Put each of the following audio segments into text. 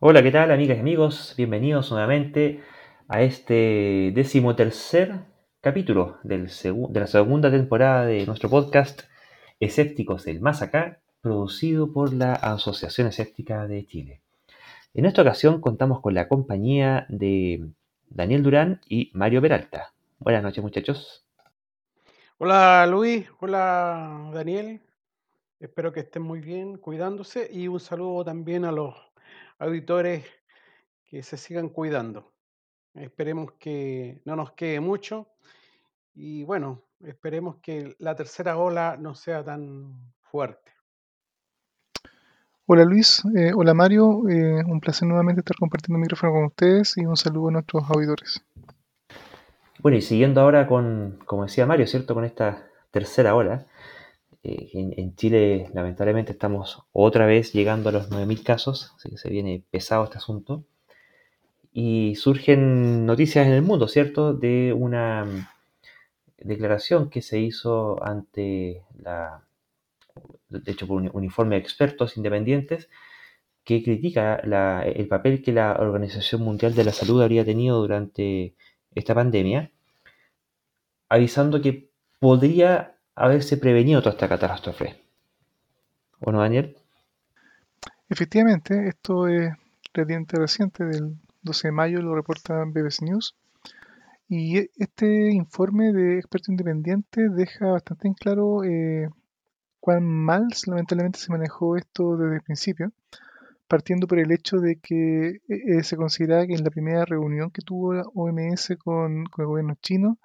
Hola, ¿qué tal, amigas y amigos? Bienvenidos nuevamente a este decimotercer capítulo de la segunda temporada de nuestro podcast Escépticos del Más Acá, producido por la Asociación Escéptica de Chile. En esta ocasión contamos con la compañía de Daniel Durán y Mario Peralta. Buenas noches, muchachos. Hola, Luis. Hola, Daniel. Espero que estén muy bien, cuidándose y un saludo también a los auditores que se sigan cuidando. Esperemos que no nos quede mucho y bueno, esperemos que la tercera ola no sea tan fuerte. Hola Luis, eh, hola Mario, eh, un placer nuevamente estar compartiendo el micrófono con ustedes y un saludo a nuestros auditores. Bueno, y siguiendo ahora con, como decía Mario, ¿cierto? Con esta tercera ola, eh, en, Chile, lamentablemente, estamos otra vez llegando a los 9.000 casos, así que se viene pesado este asunto. Y surgen noticias en el mundo, ¿cierto? De una mm, declaración que se hizo ante la, de hecho, por un, informe de expertos independientes que critica el papel que la Organización Mundial de la Salud habría tenido durante esta pandemia, avisando que podría haberse prevenido toda esta catástrofe. ¿O no, Daniel? Efectivamente, esto es relativamente reciente, del 12 de mayo, lo reporta BBC News. Y este informe de experto independiente deja bastante en claro eh, cuán mal lamentablemente se manejó esto desde el principio, partiendo por el hecho de que eh, se considera que en la primera reunión que tuvo la OMS con, con el gobierno chino,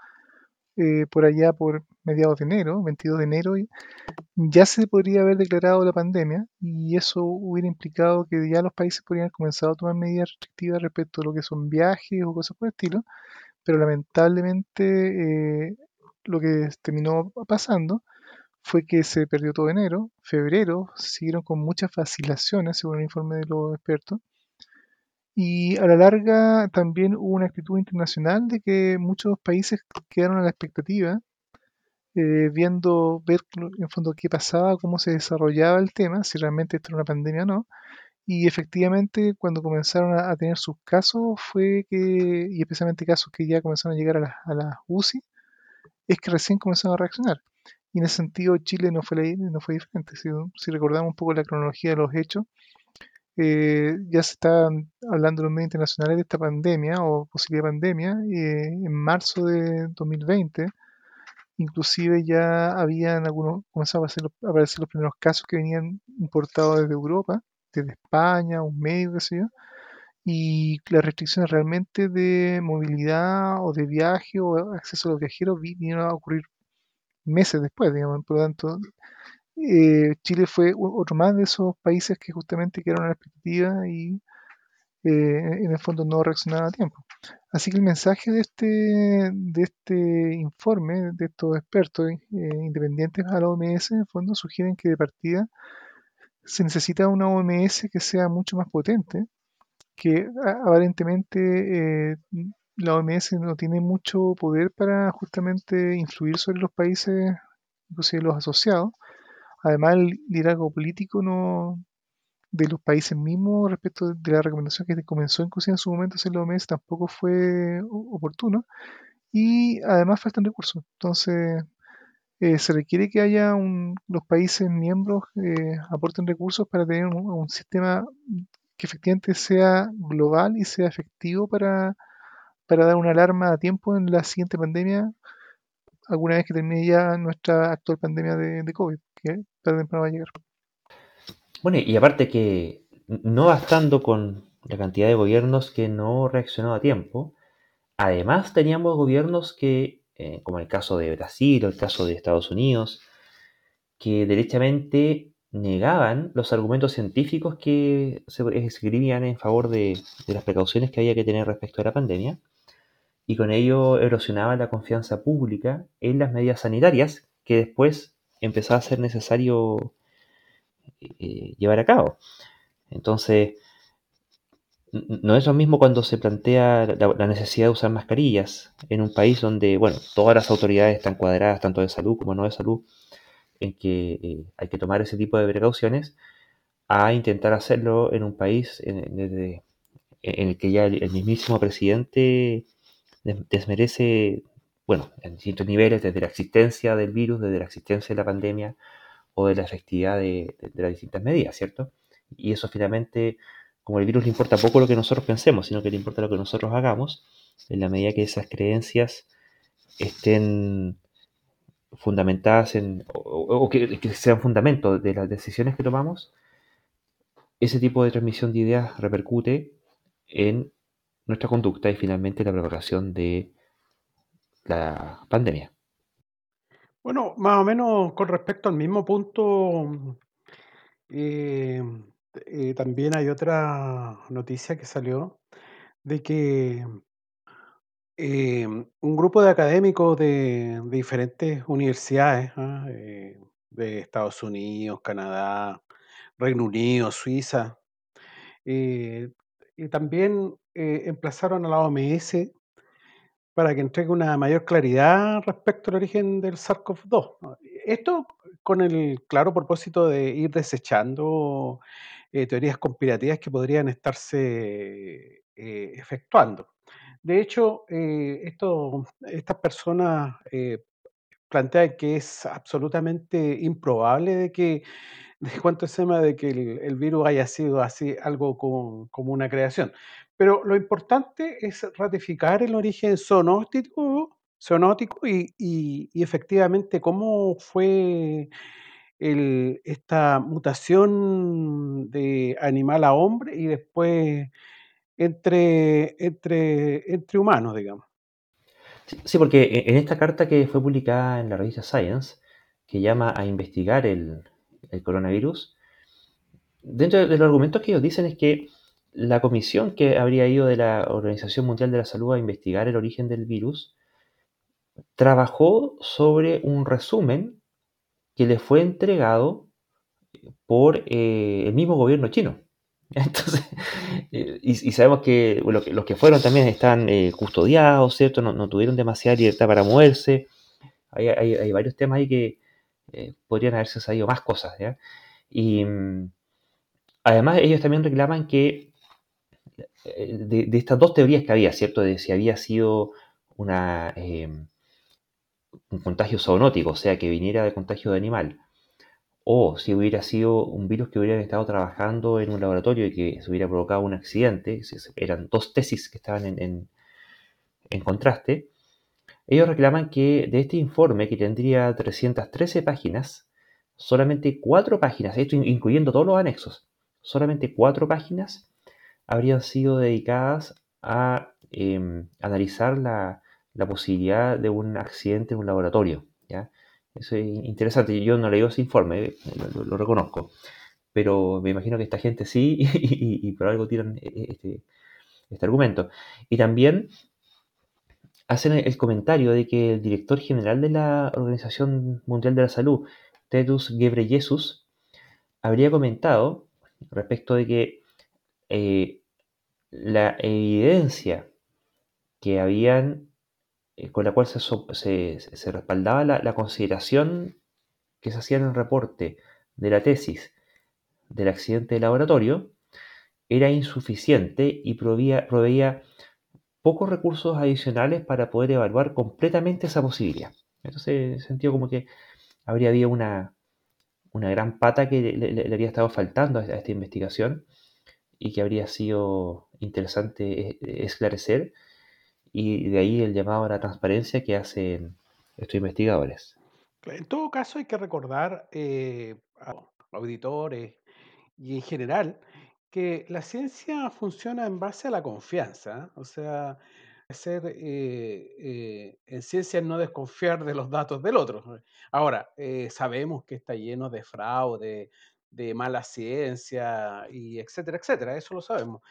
eh, por allá por mediados de enero, 22 de enero, ya se podría haber declarado la pandemia y eso hubiera implicado que ya los países podrían haber comenzado a tomar medidas restrictivas respecto a lo que son viajes o cosas por el estilo, pero lamentablemente eh, lo que terminó pasando fue que se perdió todo enero, febrero, siguieron con muchas vacilaciones según el informe de los expertos, y a la larga también hubo una actitud internacional de que muchos países quedaron a la expectativa, eh, viendo, ver en fondo qué pasaba, cómo se desarrollaba el tema, si realmente esto era una pandemia o no. Y efectivamente, cuando comenzaron a, tener sus casos, fue que, y especialmente casos que ya comenzaron a llegar a la, a UCI, es que recién comenzaron a reaccionar. Y en ese sentido, Chile no fue, no fue diferente. Si, si recordamos un poco la cronología de los hechos, eh, ya se está hablando en los medios internacionales de esta pandemia o posible pandemia eh, en marzo de 2020. Inclusive ya habían algunos, comenzaban a aparecer, los primeros casos que venían importados desde Europa, desde España, un medio, qué sé yo. Y las restricciones realmente de movilidad o de viaje o acceso a los viajeros vinieron a ocurrir meses después, digamos. Por lo tanto, eh, Chile fue otro más de esos países que justamente quedaron a la expectativa y eh, en el fondo no reaccionaron a tiempo. Así que el mensaje de este, de este informe, de estos expertos eh, independientes a la OMS, en el fondo sugieren que de partida se necesita una OMS que sea mucho más potente, que aparentemente la OMS no tiene mucho poder para justamente influir sobre los países, inclusive los asociados, Además, el liderazgo político no de los países mismos respecto de la recomendación que comenzó inclusive en su momento hacer la OMS tampoco fue oportuno y además faltan recursos. Entonces, eh, se requiere que haya un, los países miembros eh, aporten recursos para tener un, sistema que efectivamente sea global y sea efectivo para, para dar una alarma a tiempo en la siguiente pandemia, alguna vez que termine ya nuestra actual pandemia de, de COVID que tarde va a llegar. Bueno, y aparte que no bastando con la cantidad de gobiernos que no reaccionó a tiempo, además teníamos gobiernos que, eh, como el caso de Brasil o el caso de Estados Unidos, que derechamente negaban los argumentos científicos que se escribían en favor de, de, las precauciones que había que tener respecto a la pandemia, y con ello erosionaba la confianza pública en las medidas sanitarias que después empezaba a ser necesario llevar a cabo. Entonces, no es lo mismo cuando se plantea la, necesidad de usar mascarillas en un país donde, bueno, todas las autoridades están cuadradas, tanto de salud como no de salud, en que eh, hay que tomar ese tipo de precauciones, a intentar hacerlo en un país en, el que ya el, mismísimo presidente desmerece, bueno, en distintos niveles, desde la existencia del virus, desde la existencia de la pandemia o de la efectividad de, las distintas medidas, ¿cierto? Y eso finalmente, como el virus le importa poco lo que nosotros pensemos, sino que le importa lo que nosotros hagamos, en la medida que esas creencias estén fundamentadas en, o, que, sean fundamento de las decisiones que tomamos, ese tipo de transmisión de ideas repercute en nuestra conducta y finalmente la preparación de la pandemia. Bueno, más o menos con respecto al mismo punto, eh, eh, también hay otra noticia que salió de que eh, un grupo de académicos de, diferentes universidades ¿ah? de Estados Unidos, Canadá, Reino Unido, Suiza, y también emplazaron a la OMS para que entregue una mayor claridad respecto al origen del SARS-CoV-2. Esto con el claro propósito de ir desechando eh, teorías conspirativas que podrían estarse eh, efectuando. De hecho, eh, esto, estas personas plantean que es absolutamente improbable de que de cuánto se llama de que el, virus haya sido así algo como, como, una creación. Pero lo importante es ratificar el origen zoonótico, zoonótico y, efectivamente cómo fue esta mutación de animal a hombre y después entre, humanos, digamos. Sí, porque e, en esta carta que fue publicada en la revista Science, que llama a investigar el coronavirus, dentro de los argumentos que ellos dicen es que la comisión que habría ido de la Organización Mundial de la Salud a investigar el origen del virus trabajó sobre un resumen que le fue entregado por eh, el mismo gobierno chino. Entonces, eh, y, sabemos que, los que fueron también están eh, custodiados, ¿cierto? No, tuvieron demasiada libertad para moverse. Hay, varios temas ahí que podrían haberse salido más cosas, Y mm, además ellos también reclaman que de, estas dos teorías que había, ¿cierto? De si había sido em, un contagio zoonótico, o sea, que viniera de contagio de animal, o si hubiera sido un virus que hubieran estado trabajando en un laboratorio y que se hubiera provocado un accidente, eran dos tesis que estaban en, en contraste, ellos reclaman que de este informe, que tendría 313 páginas, solamente cuatro páginas, esto incluyendo todos los anexos, solamente cuatro páginas habrían sido dedicadas a em, analizar la, posibilidad de un accidente en un laboratorio. ¿ya? Eso es interesante. Yo no leí ese informe, eh, lo, reconozco. Pero me imagino que esta gente sí y, por algo tiran e, e, este, este, argumento. Y también hacen el comentario de que el director general de la Organización Mundial de la Salud, Tedros Ghebreyesus, habría comentado respecto de que eh, la evidencia que habían, eh, con la cual se, respaldaba la, consideración que se hacía en el reporte de la tesis del accidente de laboratorio, era insuficiente y proveía, proveía pocos recursos adicionales para poder evaluar completamente esa posibilidad. Entonces, sentido como que habría habido una, una gran pata que le, había estado faltando a esta investigación y que habría sido interesante e, esclarecer y de ahí el llamado a la transparencia que hacen estos investigadores. En todo caso hay que recordar eh, a auditores y en general que la ciencia funciona en base a la confianza, o sea, ser eh, eh, en ciencia no desconfiar de los datos del otro. Ahora, sabemos que está lleno de fraude, de mala ciencia y etcétera, etcétera, eso lo sabemos.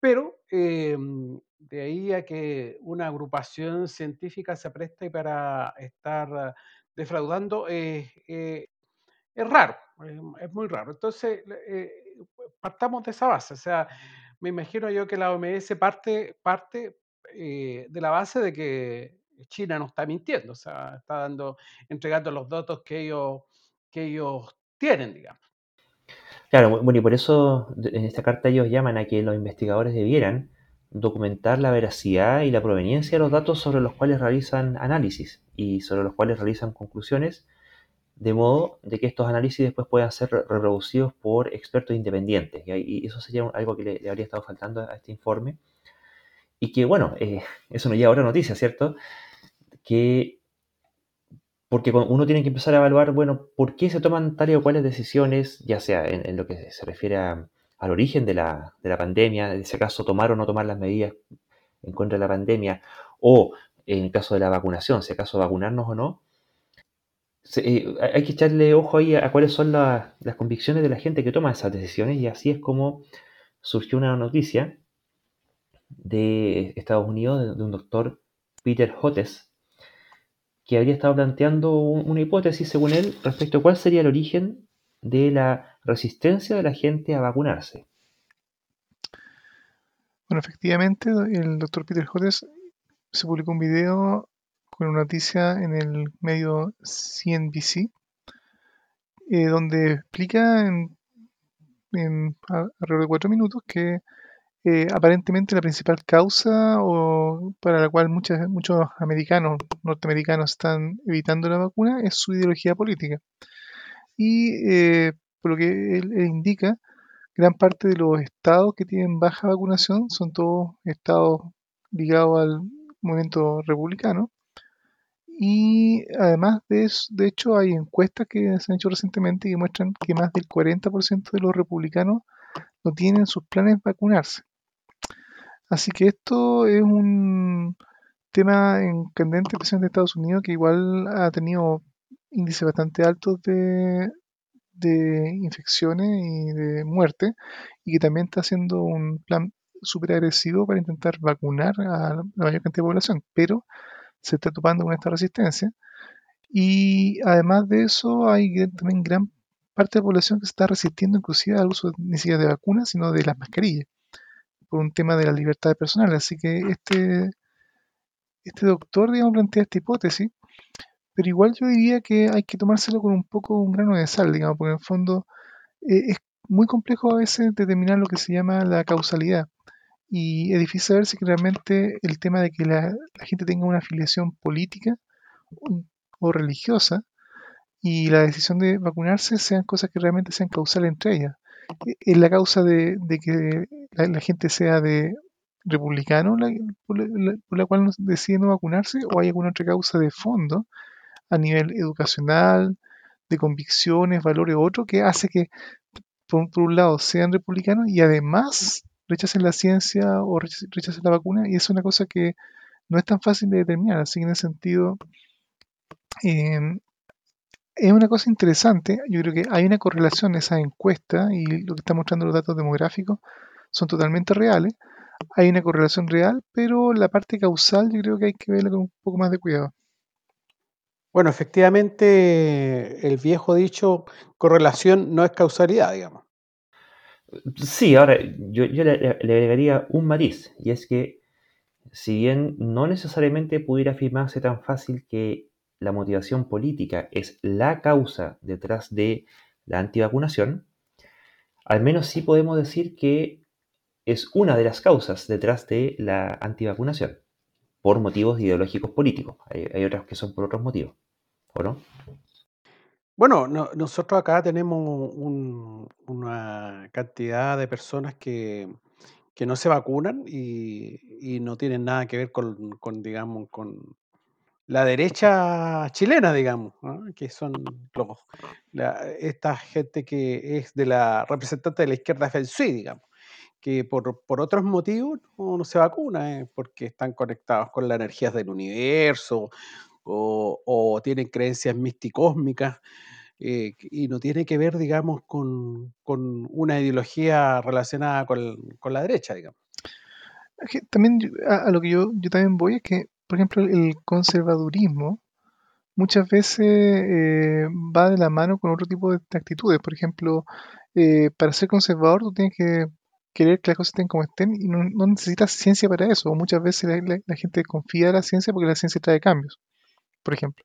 Pero em, de ahí a que una agrupación científica se preste para estar defraudando eh, eh, es raro, es, muy raro. Entonces, eh, partamos de esa base. O sea, me imagino yo que la OMS parte, parte de la base de que China no está mintiendo, o sea, está dando, entregando los datos que ellos, que ellos tienen, digamos. Claro, bueno, y por eso en esta carta ellos llaman a que los investigadores debieran documentar la veracidad y la proveniencia de los datos sobre los cuales realizan análisis y sobre los cuales realizan conclusiones, de modo de que estos análisis después puedan ser reproducidos por expertos independientes. Y eso sería algo que le, habría estado faltando a este informe. Y que, bueno, eh, eso nos lleva a otra noticia, ¿cierto? Que porque uno tiene que empezar a evaluar, bueno, por qué se toman tales o cuales decisiones, ya sea en, lo que se refiere al origen de la, de la pandemia, en ese caso tomar o no tomar las medidas en contra de la pandemia, o en el caso de la vacunación, si acaso vacunarnos o no. Eh, hay que echarle ojo ahí a, cuáles son las convicciones de la gente que toma esas decisiones y así es como surgió una noticia de Estados Unidos de, un doctor Peter Hotes, que habría estado planteando una hipótesis, según él, respecto a cuál sería el origen de la resistencia de la gente a vacunarse. Bueno, efectivamente, el doctor Peter Hodges se publicó un video con una noticia en el medio CNBC, eh, donde explica en, en alrededor de cuatro minutos que eh, aparentemente la principal causa o para la cual muchos americanos, norteamericanos están evitando la vacuna es su ideología política. Y eh, por lo que él, indica, gran parte de los estados que tienen baja vacunación son todos estados ligados al movimiento republicano. Y además de eso, de hecho, hay encuestas que se han hecho recientemente que muestran que más del 40% de los republicanos no tienen sus planes vacunarse. Así que esto es un tema en candente, especialmente en Estados Unidos, que igual ha tenido índices bastante altos de, infecciones y de muerte, y que también está haciendo un plan súper agresivo para intentar vacunar a la mayor cantidad de población, pero se está topando con esta resistencia. Y además de eso, hay también gran parte de la población que se está resistiendo inclusive al uso ni siquiera de vacunas, sino de las mascarillas por un tema de la libertad personal. Así que este, este doctor, digamos, plantea esta hipótesis, pero igual yo diría que hay que tomárselo con un poco un grano de sal, digamos, porque en el fondo eh, es muy complejo a veces determinar lo que se llama la causalidad. Y es difícil saber si realmente el tema de que la, gente tenga una afiliación política o, religiosa y la decisión de vacunarse sean cosas que realmente sean causales entre ellas. Es la causa de, que la, gente sea de republicano por, la, cual decide no vacunarse o hay alguna otra causa de fondo a nivel educacional, de convicciones, valores, otro que hace que por, un lado sean republicanos y además rechacen la ciencia o rechacen la vacuna y es una cosa que no es tan fácil de determinar. Así que en ese sentido em, es una cosa interesante. Yo creo que hay una correlación en esa encuesta y lo que están mostrando los datos demográficos son totalmente reales. Hay una correlación real, pero la parte causal yo creo que hay que verla con un poco más de cuidado. Bueno, efectivamente, el viejo dicho, correlación no es causalidad, digamos. Sí, ahora yo, le, agregaría un matiz, y es que si bien no necesariamente pudiera afirmarse tan fácil que la motivación política es la causa detrás de la antivacunación, al menos sí podemos decir que es una de las causas detrás de la antivacunación, por motivos ideológicos políticos. Hay, otras que son por otros motivos, ¿o no? Bueno, nosotros acá tenemos una cantidad de personas que, no se vacunan y, no tienen nada que ver con, digamos, con la derecha chilena, digamos, que son los, esta gente que es de la representante de la izquierda FENSUI, digamos que por, otros motivos no, se vacuna, eh, porque están conectados con las energías del universo o, tienen creencias místicósmicas eh, y no tiene que ver, digamos, con, una ideología relacionada con, la derecha, digamos. También a, lo que yo, yo también voy es que, por ejemplo, el conservadurismo muchas veces eh, va de la mano con otro tipo de actitudes. Por ejemplo, para ser conservador tú tienes que querer que las cosas estén como estén y no, necesitas ciencia para eso. Muchas veces la, gente confía en la ciencia porque la ciencia trae cambios, por ejemplo.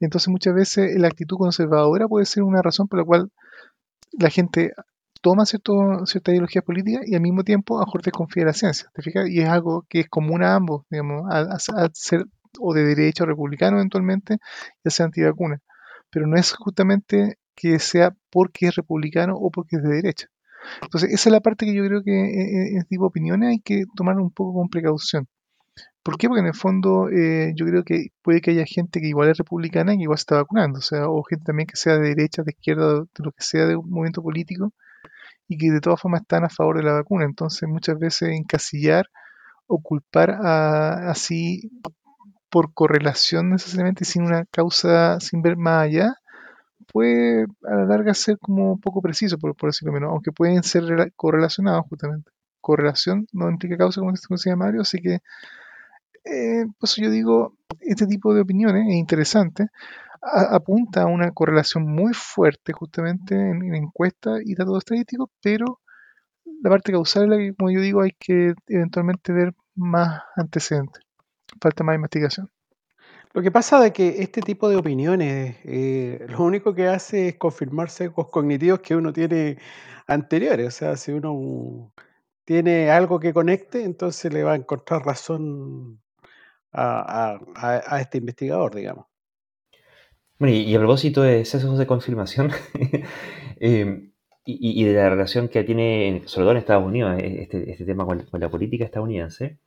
Entonces muchas veces la actitud conservadora puede ser una razón por la cual la gente toma cierto, cierta ideología política y al mismo tiempo a mejor desconfía de la ciencia, ¿te fijas? Y es algo que es común a ambos, digamos, a, ser o de derecha o republicano eventualmente, ya sea antivacuna. Pero no es justamente que sea porque es republicano o porque es de derecha. Entonces, esa es la parte que yo creo que en este tipo de opiniones hay que tomar un poco con precaución. ¿Por qué? Porque en el fondo eh, yo creo que puede que haya gente que igual es republicana y igual se está vacunando, o sea, o gente también que sea de derecha, de izquierda, de lo que sea de un movimiento político y que de todas formas están a favor de la vacuna. Entonces muchas veces encasillar o culpar a, así por correlación necesariamente sin una causa, sin ver más allá, puede a la larga ser como poco preciso, por, por decirlo menos, aunque pueden ser correlacionados justamente. Correlación no implica causa, como llama Mario, así que eh, pues yo digo, este tipo de opiniones es interesante, apunta a una correlación muy fuerte justamente en, encuestas y datos estadísticos, pero la parte causal como yo digo, hay que eventualmente ver más antecedentes. Falta más investigación. Lo que pasa es que este tipo de opiniones, eh, lo único que hace es confirmar sesgos cognitivos que uno tiene anteriores. O sea, si uno tiene algo que conecte, entonces le va a encontrar razón a, este investigador, digamos. Bueno, y, a propósito de sesgos de confirmación em, y, de la relación que tiene, sobre todo en Estados Unidos, eh, este, este tema con, la política estadounidense,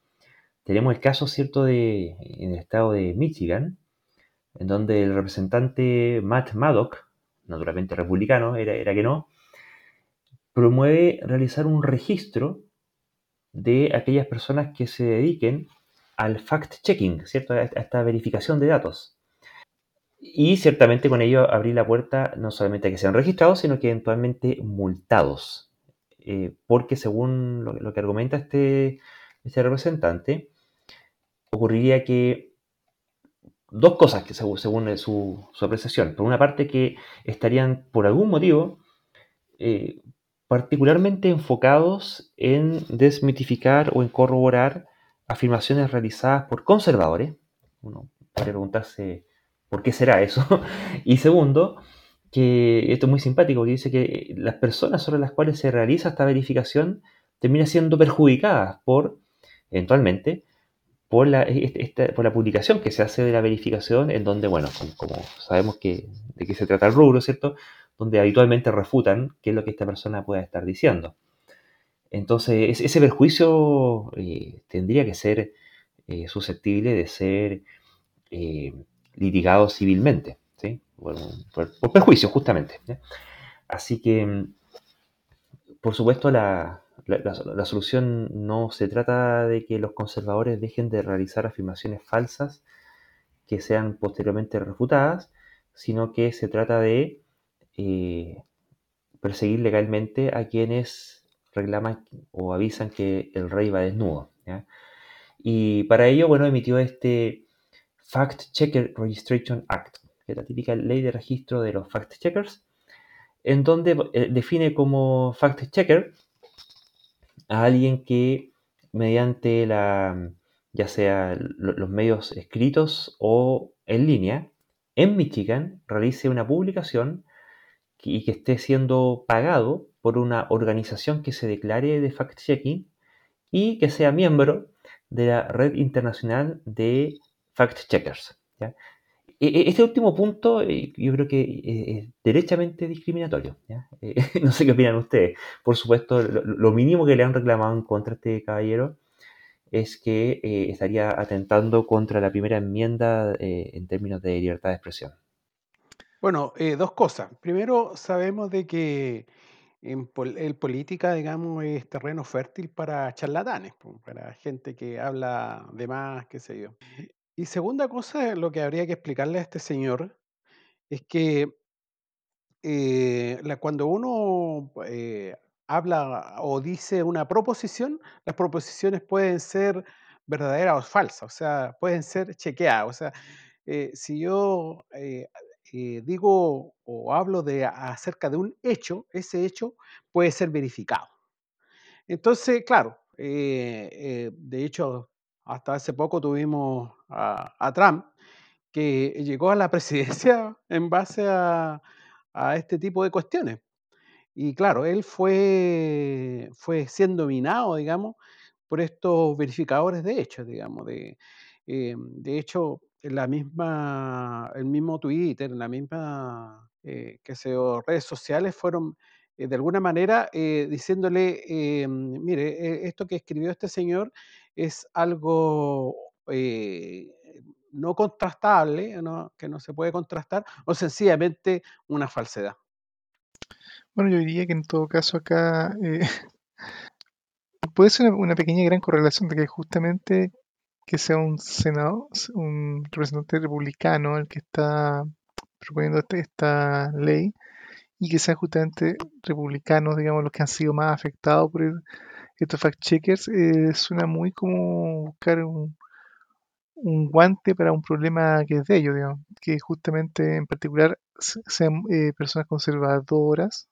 tenemos el caso, ¿cierto?, de, en el estado de Michigan, en donde el representante Matt Maddock, naturalmente republicano, era, era que no, promueve realizar un registro de aquellas personas que se dediquen al fact-checking, ¿cierto? A esta verificación de datos. Y ciertamente con ello abrir la puerta no solamente a que sean registrados, sino que eventualmente multados. Eh, porque según lo, que argumenta este, este representante, ocurriría que dos cosas que según, su, apreciación. Por una parte que estarían por algún motivo eh, particularmente enfocados en desmitificar o en corroborar afirmaciones realizadas por conservadores. Uno puede preguntarse por qué será eso. y segundo, que esto es muy simpático, porque dice que las personas sobre las cuales se realiza esta verificación terminan siendo perjudicadas por, eventualmente, por la, este, por la publicación que se hace de la verificación, en donde, bueno, como sabemos que, de qué se trata el rubro, ¿cierto? Donde habitualmente refutan qué es lo que esta persona pueda estar diciendo. Entonces, ese perjuicio eh, tendría que ser eh, susceptible de ser eh, litigado civilmente, ¿sí? por, perjuicio, justamente. Así que, por supuesto, la, solución no se trata de que los conservadores dejen de realizar afirmaciones falsas que sean posteriormente refutadas, sino que se trata de perseguir legalmente a quienes reclaman o avisan que el rey va desnudo. Y para ello, bueno, emitió este Fact Checker Registration Act, que es la típica ley de registro de los fact checkers, en donde eh, define como fact checker a alguien que mediante la ya sea los medios escritos o en línea, en Michigan realice una publicación y que esté siendo pagado por una organización que se declare de fact-checking y que sea miembro de la red internacional de fact-checkers. E, e, este último punto eh, yo creo que eh, es derechamente discriminatorio. Eh, no sé qué opinan ustedes. Por supuesto, lo, mínimo que le han reclamado en contra este caballero es que estaría atentando contra la primera enmienda en términos de libertad de expresión. Bueno, dos cosas. Primero, sabemos de que en política, digamos, es terreno fértil para charlatanes, para gente que habla de más, qué sé yo. Y segunda cosa, lo que habría que explicarle a este señor es que eh, cuando uno eh, habla o dice una proposición, las proposiciones pueden ser verdaderas o falsas, o sea, pueden ser chequeadas. O sea, eh, si yo digo o hablo de, acerca de un hecho, ese hecho puede ser verificado. Entonces, claro, de hecho, hasta hace poco tuvimos a, Trump, que llegó a la presidencia en base a, este tipo de cuestiones. Y claro, él fue, fue siendo minado, digamos, por estos verificadores de hechos, digamos. De, eh, de hecho, la misma, el mismo Twitter, en la misma, eh, que se redes sociales fueron eh, de alguna manera diciéndole, mire, esto que escribió este señor es algo no contrastable, que no se puede contrastar, o sencillamente una falsedad. Bueno, yo diría que en todo caso acá eh, puede ser una, pequeña y gran correlación de que justamente que sea un senador, un representante republicano el que está proponiendo este, esta ley y que sean justamente republicanos, digamos, los que han sido más afectados por estos fact-checkers, eh, suena muy como buscar un, un, guante para un problema que es de ellos, digamos, que justamente en particular sean eh, personas conservadoras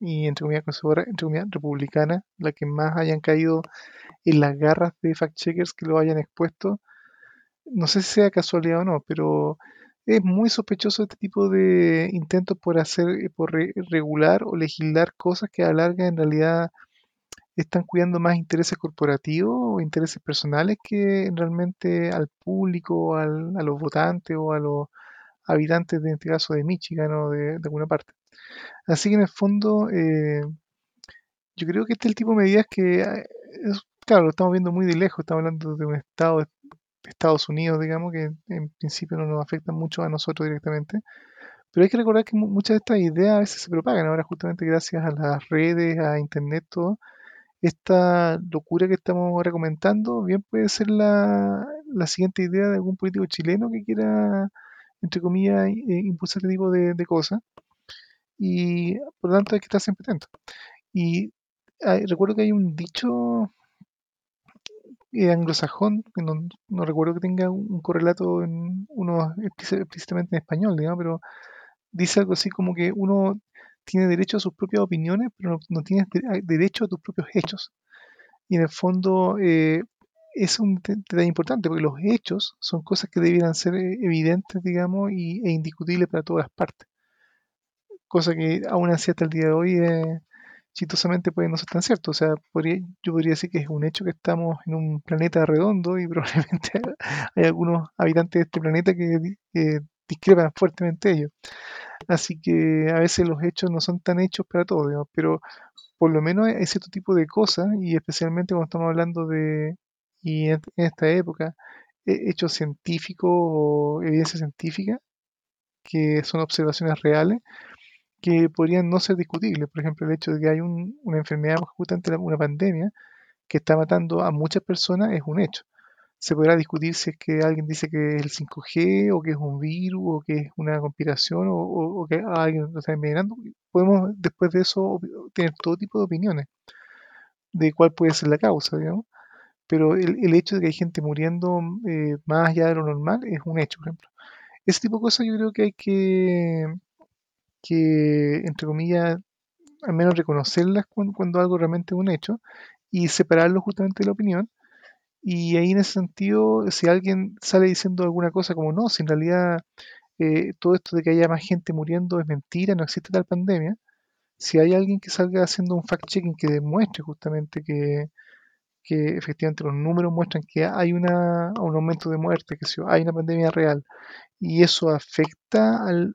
y entre comillas conservadora, entre comillas republicana, la que más hayan caído en las garras de fact-checkers que lo hayan expuesto. No sé si sea casualidad o no, pero es muy sospechoso este tipo de intentos por hacer, por regular o legislar cosas que a larga en realidad están cuidando más intereses corporativos o intereses personales que realmente al público, al, a los votantes o a los habitantes, de, en este de Michigan o de alguna parte. Así que en el fondo, eh, yo creo que este es el tipo de medidas que, eh, claro, lo estamos viendo muy de lejos, estamos hablando de un estado, de Estados Unidos, digamos, que en principio no nos afecta mucho a nosotros directamente. Pero hay que recordar que muchas de estas ideas a veces se propagan ahora justamente gracias a las redes, a internet, todo. Esta locura que estamos ahora comentando, bien puede ser la, siguiente idea de algún político chileno que quiera, entre comillas, eh, impulsar este tipo de cosas y por lo tanto hay que estar siempre atento. Y recuerdo que hay un dicho eh, anglosajón, que no, recuerdo que tenga un correlato en uno explícitamente en español, digamos, pero dice algo así como que uno tiene derecho a sus propias opiniones, pero no, tiene tienes derecho a tus propios hechos. Y en el fondo eh, es un detalle importante, porque los hechos son cosas que debieran ser eh, evidentes, digamos, y, e indiscutibles para todas las partes cosa que aún así hasta el día de hoy eh, chistosamente puede no ser tan cierto. O sea, yo podría decir que es un hecho que estamos en un planeta redondo y probablemente hay algunos habitantes de este planeta que, discrepan fuertemente ellos. Así que a veces los hechos no son tan hechos para todos, pero por lo menos hay cierto tipo de cosas, y especialmente cuando estamos hablando de, y en, esta época, hechos científicos o evidencia científica, que son observaciones reales, que podrían no ser discutibles. Por ejemplo, el hecho de que hay una enfermedad, justamente una pandemia, que está matando a muchas personas es un hecho. Se podrá discutir si es que alguien dice que es el 5G o que es un virus o que es una conspiración o, que alguien lo está envenenando. Podemos después de eso tener todo tipo de opiniones de cuál puede ser la causa, digamos. Pero el, hecho de que hay gente muriendo eh, más allá de lo normal es un hecho, por ejemplo. Ese tipo de cosas yo creo que hay que que, entre comillas, al menos reconocerlas cuando, algo realmente es un hecho y separarlo justamente de la opinión. Y ahí en ese sentido, si alguien sale diciendo alguna cosa como no, si en realidad eh, todo esto de que haya más gente muriendo es mentira, no existe tal pandemia, si hay alguien que salga haciendo un fact-checking que demuestre justamente que, que, efectivamente los números muestran que hay una, un aumento de muerte, que si hay una pandemia real, y eso afecta al,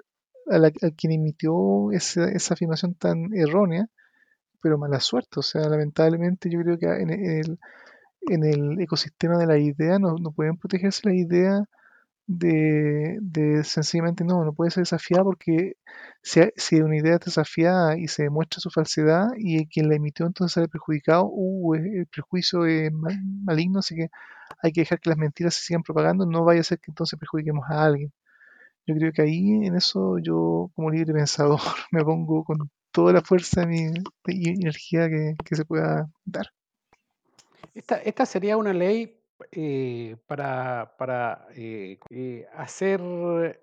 a, quien emitió esa, afirmación tan errónea, pero mala suerte. O sea, lamentablemente yo creo que en el, en el ecosistema de la idea no, pueden protegerse la idea de, de, sencillamente no, no puede ser desafiada porque si, una idea es desafiada y se demuestra su falsedad y quien la emitió entonces sale perjudicado, uh, el prejuicio es maligno, así que hay que dejar que las mentiras se sigan propagando, no vaya a ser que entonces perjudiquemos a alguien. Yo creo que ahí en eso yo como libre pensador me pongo con toda la fuerza de mi energía que, se pueda dar. Esta, sería una ley eh, para, para eh, eh, hacer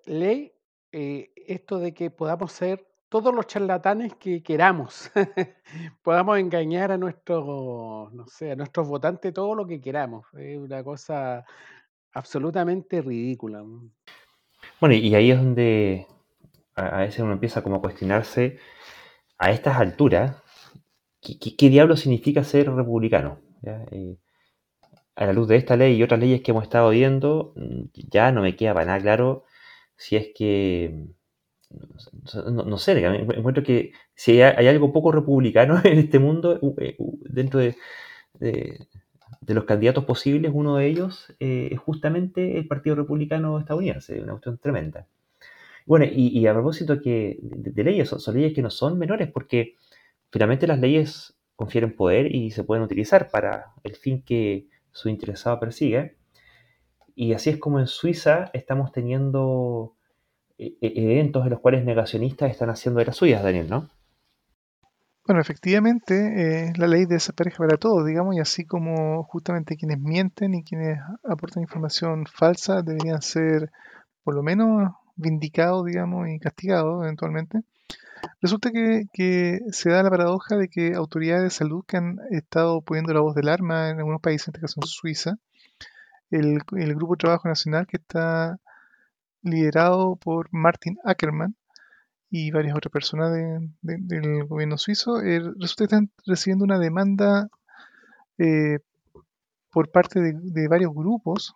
ley esto de que podamos ser todos los charlatanes que queramos, podamos engañar a nuestros, no sé, a nuestros votantes todo lo que queramos. Es una cosa absolutamente ridícula. Bueno, y ahí es donde a veces uno empieza como a cuestionarse a estas alturas, ¿qué, diablo significa ser republicano? A la luz de esta ley y otras leyes que hemos estado viendo, ya no me queda para nada claro si es que no, sé, encuentro que si hay, algo poco republicano en este mundo, eh, dentro de, los candidatos posibles, uno de ellos eh, es justamente el Partido Republicano estadounidense, una cuestión tremenda. Bueno, y, a propósito que de, leyes, son, leyes que no son menores porque finalmente las leyes confieren poder y se pueden utilizar para el fin que su interesado persigue. Y así es como en Suiza estamos teniendo e, e, eventos en los cuales negacionistas están haciendo de las suyas, Daniel, ¿no? Bueno, efectivamente, eh, la ley desaparece para todos, digamos, y así como justamente quienes mienten y quienes aportan información falsa deberían ser por lo menos vindicados, digamos, y castigados eventualmente. Resulta que, se da la paradoja de que autoridades de salud que han estado poniendo la voz del arma en algunos países, en este caso en Suiza, el, Grupo de Trabajo Nacional que está liderado por Martin Ackermann y varias otras personas del gobierno suizo, eh, resulta que están recibiendo una demanda eh, por parte de, varios grupos,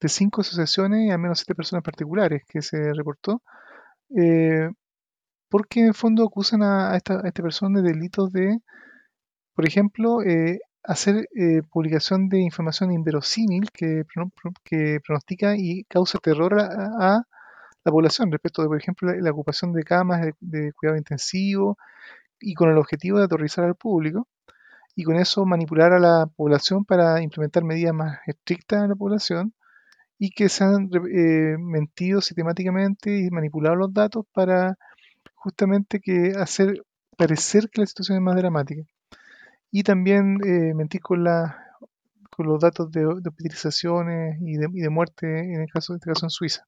de cinco asociaciones y al menos siete personas particulares que se reportó, eh, porque en el fondo acusan a, esta, persona de delitos de, por ejemplo, hacer publicación de información inverosímil que, que pronostica y causa terror a, la población respecto de, por ejemplo, la, ocupación de camas de, cuidado intensivo y con el objetivo de aterrorizar al público y con eso manipular a la población para implementar medidas más estrictas en la población y que se han eh, mentido sistemáticamente y manipulado los datos para justamente que hacer parecer que la situación es más dramática. Y también eh, mentir con, la, con los datos de, de hospitalizaciones y de, y de, muerte en, el caso, en este caso en Suiza.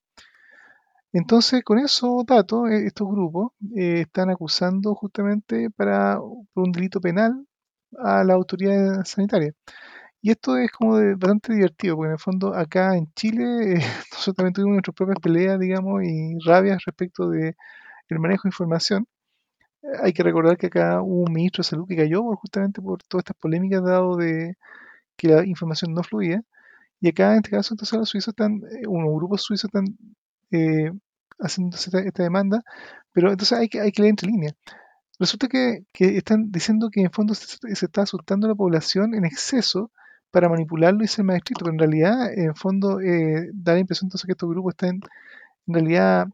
Entonces, con esos datos, eh, estos grupos eh, están acusando justamente para, por un delito penal a la autoridad sanitaria. Y esto es como bastante divertido, porque en el fondo acá en Chile nosotros también tuvimos nuestras propias peleas, digamos, y rabias respecto de el manejo de información. Hay que recordar que acá hubo un ministro de salud que cayó justamente por todas estas polémicas dado de que la información no fluía. Y acá en este caso entonces los suizos están, eh, unos grupos suizos están eh, haciendo esta, demanda, pero entonces hay que, hay que leer entre líneas. Resulta que, están diciendo que en fondo se, está asustando a la población en exceso para manipularlo y ser más estricto, pero en realidad, en fondo, eh, da la impresión entonces que estos grupos están en realidad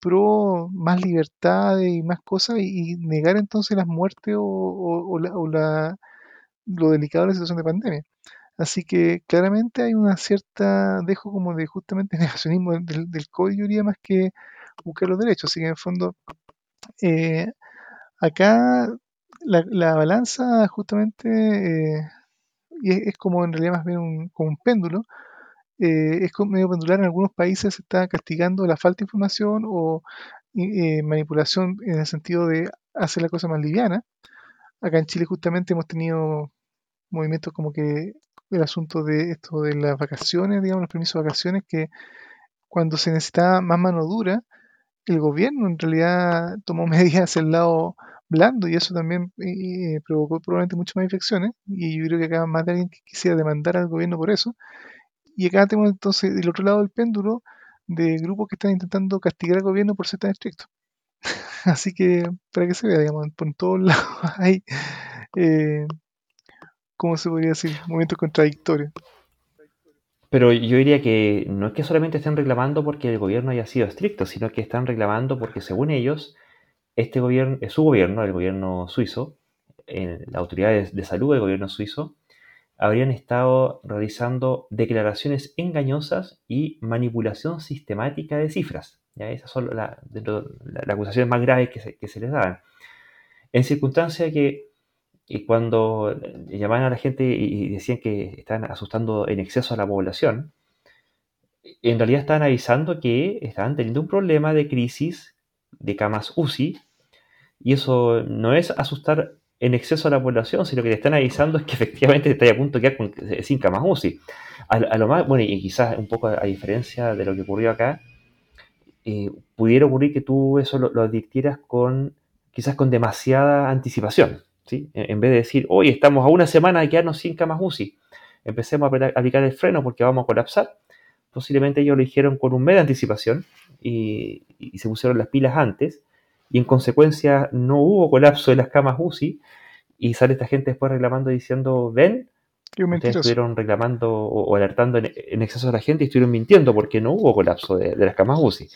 pro más libertad y más cosas y, negar entonces las muertes o, la, lo delicado de la situación de pandemia. Así que claramente hay una cierta dejo como de justamente negacionismo del, del código, diría, más que buscar los derechos. Así que en el fondo, eh, acá la, balanza justamente eh, es, como en realidad más bien un, como un péndulo, eh, es medio pendular, en algunos países se está castigando la falta de información o eh, manipulación en el sentido de hacer la cosa más liviana. Acá en Chile justamente hemos tenido movimientos como que el asunto de esto de las vacaciones, digamos, los permisos de vacaciones, que cuando se necesitaba más mano dura, el gobierno en realidad tomó medidas hacia el lado blando y eso también eh, provocó probablemente muchas más infecciones y yo creo que acá más de alguien que quisiera demandar al gobierno por eso y acá tenemos entonces del otro lado del péndulo de grupos que están intentando castigar al gobierno por ser tan estricto. Así que, para que se vea, digamos, por todos lados hay, eh, ¿cómo se podría decir? Momentos contradictorios. Pero yo diría que no es que solamente estén reclamando porque el gobierno haya sido estricto, sino que están reclamando porque según ellos, este gobierno, su gobierno, el gobierno suizo, en la autoridad de salud del gobierno suizo, habrían estado realizando declaraciones engañosas y manipulación sistemática de cifras. ¿ya? Esas son las acusaciones más graves que se, les daban. En circunstancia que cuando llamaban a la gente y decían que estaban asustando en exceso a la población, en realidad estaban avisando que estaban teniendo un problema de crisis de camas UCI y eso no es asustar en exceso a la población, sino que te están avisando es que efectivamente estás a punto de quedar con, eh, sin camas UCI. A, lo más, bueno, y quizás un poco a, diferencia de lo que ocurrió acá, eh, pudiera ocurrir que tú eso lo, advirtieras con quizás con demasiada anticipación. ¿sí? En vez de decir, hoy estamos a una semana de quedarnos sin camas UCI, empecemos a aplicar el freno porque vamos a colapsar. Posiblemente ellos lo dijeron con un mes de anticipación y, se pusieron las pilas antes y en consecuencia no hubo colapso de las camas UCI y sale esta gente después reclamando diciendo, ven, ustedes estuvieron reclamando o, alertando en, exceso a la gente y estuvieron mintiendo porque no hubo colapso de, de las camas UCI.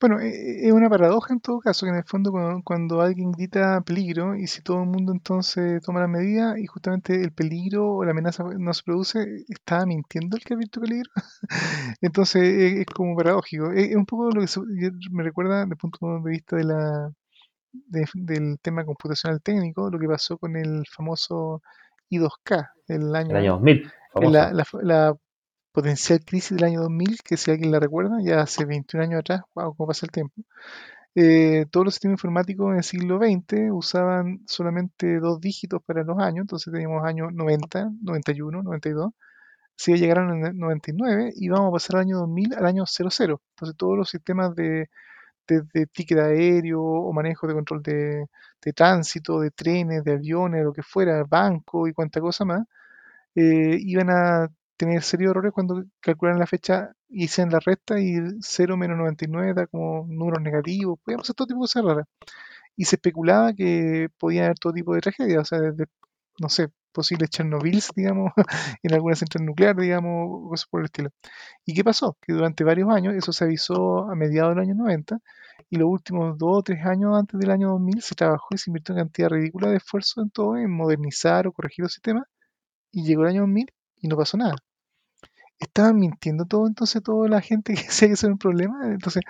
Bueno, e, e, es una paradoja en todo caso, que en el fondo cuando, alguien grita peligro y si todo el mundo entonces toma la medida y justamente el peligro o la amenaza no se produce, ¿está mintiendo el que ha visto peligro? entonces e, es, como paradójico. Es, un poco lo que me recuerda desde el punto de vista de la, del tema computacional técnico, lo que pasó con el famoso I2K el año, el año 2000. La, la, potencial crisis del año 2000, que si alguien la recuerda, ya hace 21 años atrás, wow, cómo pasa el tiempo. Eh, todos los sistemas informáticos en el siglo XX usaban solamente dos dígitos para los años, entonces teníamos años 90, 91, 92. Si llegaron en el 99 y vamos a pasar al año 2000 al año 00. Entonces todos los sistemas de, de, ticket aéreo o manejo de control de, de, tránsito, de trenes, de aviones, lo que fuera, banco y cuánta cosa más, eh, iban a tener serios errores cuando calculan la fecha y hacían la resta y 0 menos 99 da como números negativos, podíamos hacer todo tipo de cosas raras. Y se especulaba que podía haber todo tipo de tragedias, o sea, desde, no sé, posibles Chernobyl, digamos, en alguna central nuclear, digamos, cosas por el estilo. ¿Y qué pasó? Que durante varios años, eso se avisó a mediados del año 90, y los últimos dos o tres años antes del año 2000 se trabajó y se invirtió una cantidad ridícula de esfuerzo en todo, en modernizar o corregir los sistemas, y llegó el año 2000 y no pasó nada estaban mintiendo todo, entonces toda la gente que decía que eso era un problema. Entonces,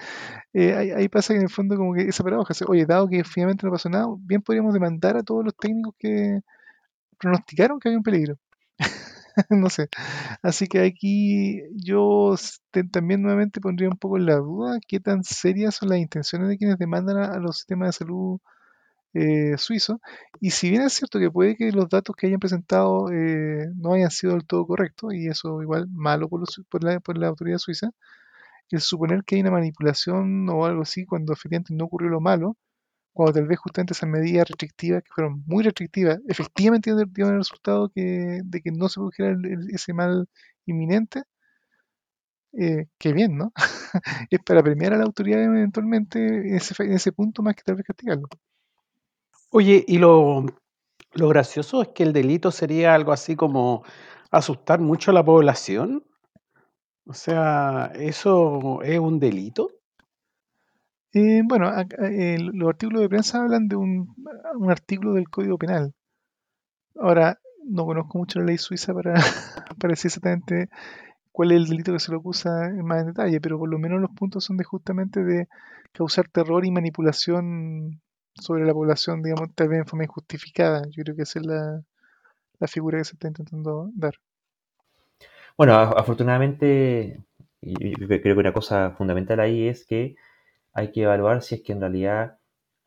eh, ahí, pasa que en el fondo como que esa paradoja, oye, dado que finalmente no pasó nada, bien podríamos demandar a todos los técnicos que pronosticaron que había un peligro. no sé. Así que aquí yo también nuevamente pondría un poco en la duda qué tan serias son las intenciones de quienes demandan a los sistemas de salud eh, suizo. Y si bien es cierto que puede que los datos que hayan presentado eh, no hayan sido del todo correctos, y eso igual malo por, la, por, la, autoridad suiza, el suponer que hay una manipulación o algo así cuando efectivamente no ocurrió lo malo, cuando tal vez justamente esas medidas restrictivas, que fueron muy restrictivas, efectivamente dieron el resultado que, de que no se produjera ese mal inminente, eh, qué bien, ¿no? es para premiar a la autoridad eventualmente en ese, en ese punto más que tal vez castigarlo. Oye, y lo, lo gracioso es que el delito sería algo así como asustar mucho a la población. O sea, ¿eso es un delito? Eh, bueno, los artículos de prensa hablan de un, un, artículo del Código Penal. Ahora, no conozco mucho la ley suiza para, para decir exactamente cuál es el delito que se lo acusa en más detalle, pero por lo menos los puntos son de justamente de causar terror y manipulación sobre la población, digamos, tal vez en forma injustificada. Yo creo que esa es la, figura que se está intentando dar. Bueno, afortunadamente, creo que una cosa fundamental ahí es que hay que evaluar si es que en realidad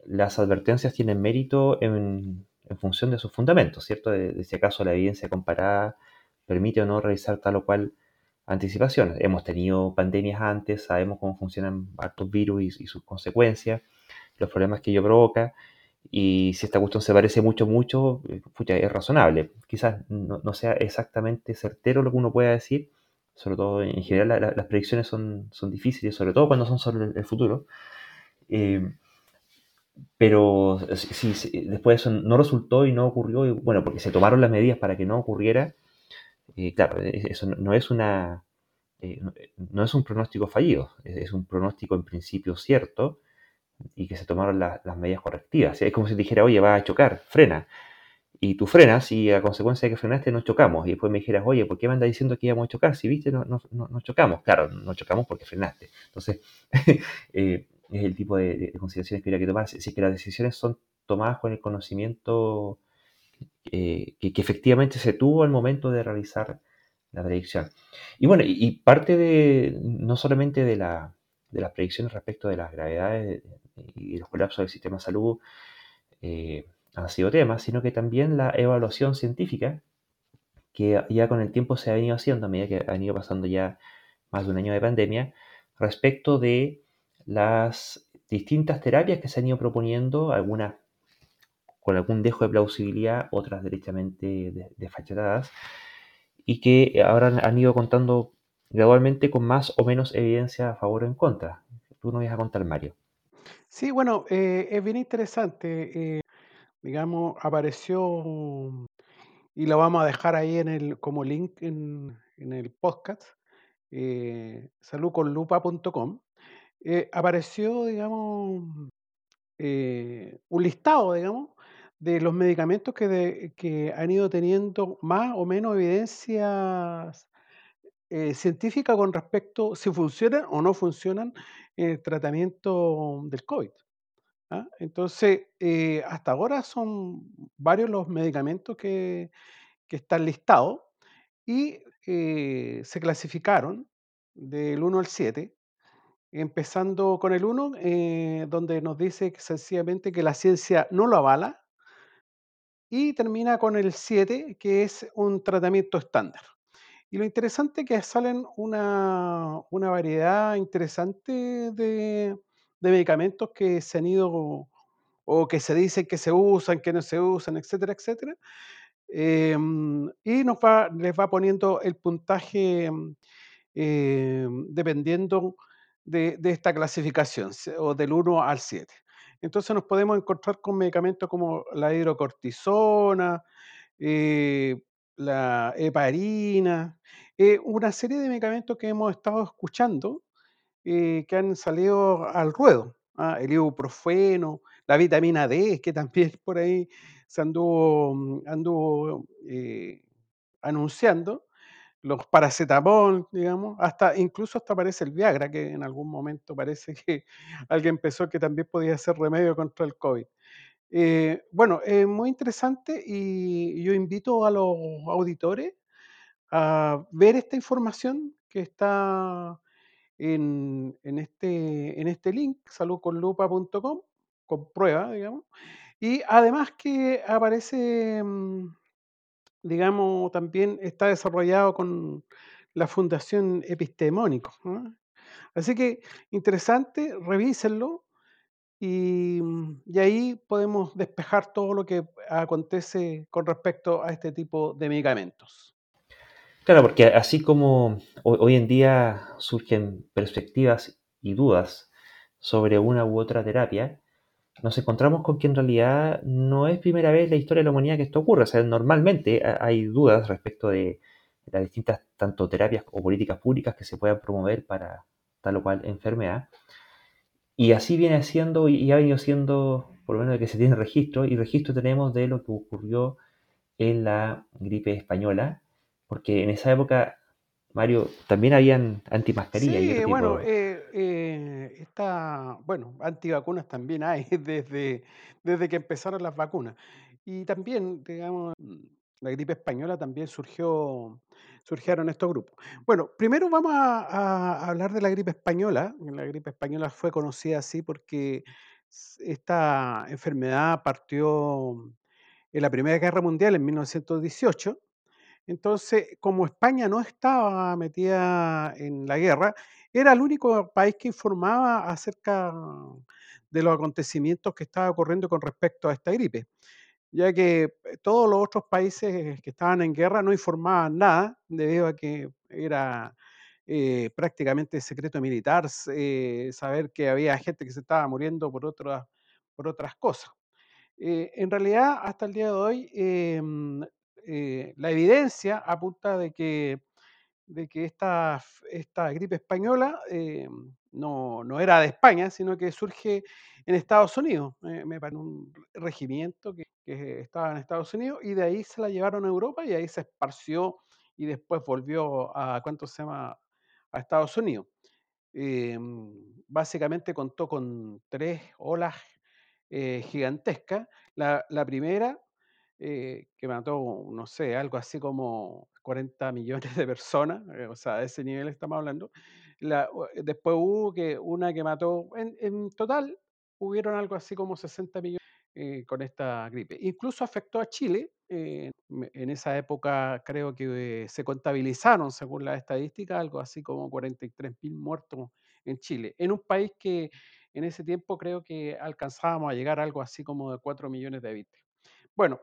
las advertencias tienen mérito en, función de sus fundamentos, ¿cierto? De, si acaso la evidencia comparada permite o no realizar tal o cual anticipación. Hemos tenido pandemias antes, sabemos cómo funcionan estos virus y sus consecuencias los problemas que ello provoca. Y si esta cuestión se parece mucho, mucho, eh, es razonable. Quizás no, sea exactamente certero lo que uno pueda decir, sobre todo en general las predicciones son, son difíciles, sobre todo cuando son sobre el, futuro. Eh, pero si, después eso no resultó y no ocurrió, y, bueno, porque se tomaron las medidas para que no ocurriera, eh, claro, eso no es una... no es un pronóstico fallido, es un pronóstico en principio cierto, y que se tomaron las medidas correctivas. Es como si dijera, oye, va a chocar, frena. Y tú frenas y a consecuencia de que frenaste no chocamos. Y después me dijeras, oye, ¿por qué me andas diciendo que íbamos a chocar? Si viste, no, no, no, chocamos. Claro, no chocamos porque frenaste. Entonces, eh, es el tipo de, consideraciones que habría que tomar. Si es que las decisiones son tomadas con el conocimiento eh, que, efectivamente se tuvo al momento de realizar la predicción. Y bueno, y parte de, no solamente de la, de las predicciones respecto de las gravedades y los colapsos del sistema de salud eh, han sido temas, sino que también la evaluación científica, que ya con el tiempo se ha venido haciendo, a medida que han ido pasando ya más de un año de pandemia, respecto de las distintas terapias que se han ido proponiendo, algunas con algún dejo de plausibilidad, otras derechamente desfachatadas, y que ahora han ido contando gradualmente con más o menos evidencia a favor o en contra. Tú nos vas a contar, Mario. Sí, bueno, eh, es bien interesante. Eh, digamos, apareció, y lo vamos a dejar ahí en el, como link en, el podcast, eh, saludconlupa.com. Apareció, digamos, un listado, digamos, de los medicamentos que, que han ido teniendo más o menos evidencias eh, científica con respecto si funcionan o no funcionan el tratamiento del COVID. ¿ah? Entonces, eh, hasta ahora son varios los medicamentos que, están listados y eh, se clasificaron del 1 al 7, empezando con el 1, donde nos dice sencillamente que la ciencia no lo avala, y termina con el 7, que es un tratamiento estándar. Y lo interesante es que salen una, variedad interesante de, medicamentos que se han ido o que se dicen que se usan, que no se usan, etcétera, etcétera. Em, y nos va, les va poniendo el puntaje em, dependiendo de, esta clasificación, o del 1 al 7. Entonces nos podemos encontrar con medicamentos como la hidrocortisona, eh, la heparina, eh, una serie de medicamentos que hemos estado escuchando eh, que han salido al ruedo. ¿ah? el ibuprofeno, la vitamina D, que también por ahí se anduvo, mm, anduvo eh, anunciando, los paracetamol, digamos, hasta incluso hasta aparece el Viagra, que en algún momento parece que alguien pensó que también podía ser remedio contra el COVID. Eh, bueno, es muy interesante y yo invito a los auditores a ver esta información que está en, este, en este link, saludconlupa.com, con prueba, digamos. Y además que aparece, mm, digamos, también está desarrollado con la Fundación Epistemónico. Así que interesante, revísenlo Mm, y, ahí podemos despejar todo lo que acontece con respecto a este tipo de medicamentos. Claro, porque así como hoy en día surgen perspectivas y dudas sobre una u otra terapia, nos encontramos con que en realidad no es primera vez en la historia de la humanidad que esto ocurre. O sea, normalmente hay dudas respecto de las distintas tanto terapias o políticas públicas que se puedan promover para tal o cual enfermedad. Y así viene siendo y ha venido siendo, por lo menos de que se tiene registro, y registro tenemos de lo que ocurrió en la gripe española, porque en esa época, Mario, también habían antimascarillas. Sí, bueno, eh, eh, bueno, antivacunas también hay desde, desde que empezaron las vacunas. Y también, digamos, la gripe española también surgió, surgieron estos grupos. Bueno, primero vamos a, hablar de la gripe española. La gripe española fue conocida así porque esta enfermedad partió en la Primera Guerra Mundial en 1918. Entonces, como España no estaba metida en la guerra, era el único país que informaba acerca de los acontecimientos que estaba ocurriendo con respecto a esta gripe ya que eh, todos los otros países que estaban en guerra no informaban nada, debido a que era eh, prácticamente secreto militar eh, saber que había gente que se estaba muriendo por otras, por otras cosas. en realidad, hasta el día de hoy, em, la evidencia apunta de que de que esta, esta gripe española eh, no, no, era de España, sino que surge en Estados Unidos. me parece un regimiento que, que, estaba en Estados Unidos y de ahí se la llevaron a Europa y ahí se esparció y después volvió a, ¿cuánto se llama?, a Estados Unidos. Eh, básicamente contó con tres olas eh, gigantescas. La, primera, que mató, no sé, algo así como 40 millones de personas, eh, o sea, a ese nivel estamos hablando. La, eh, después hubo que una que mató, en, total hubieron algo así como 60 millones eh, con esta gripe. Incluso afectó a Chile. en esa época creo que se contabilizaron, según la estadística, algo así como 43 mil muertos en Chile, en un país que en ese tiempo creo que alcanzábamos a llegar a algo así como de 4 millones de habitantes. Bueno,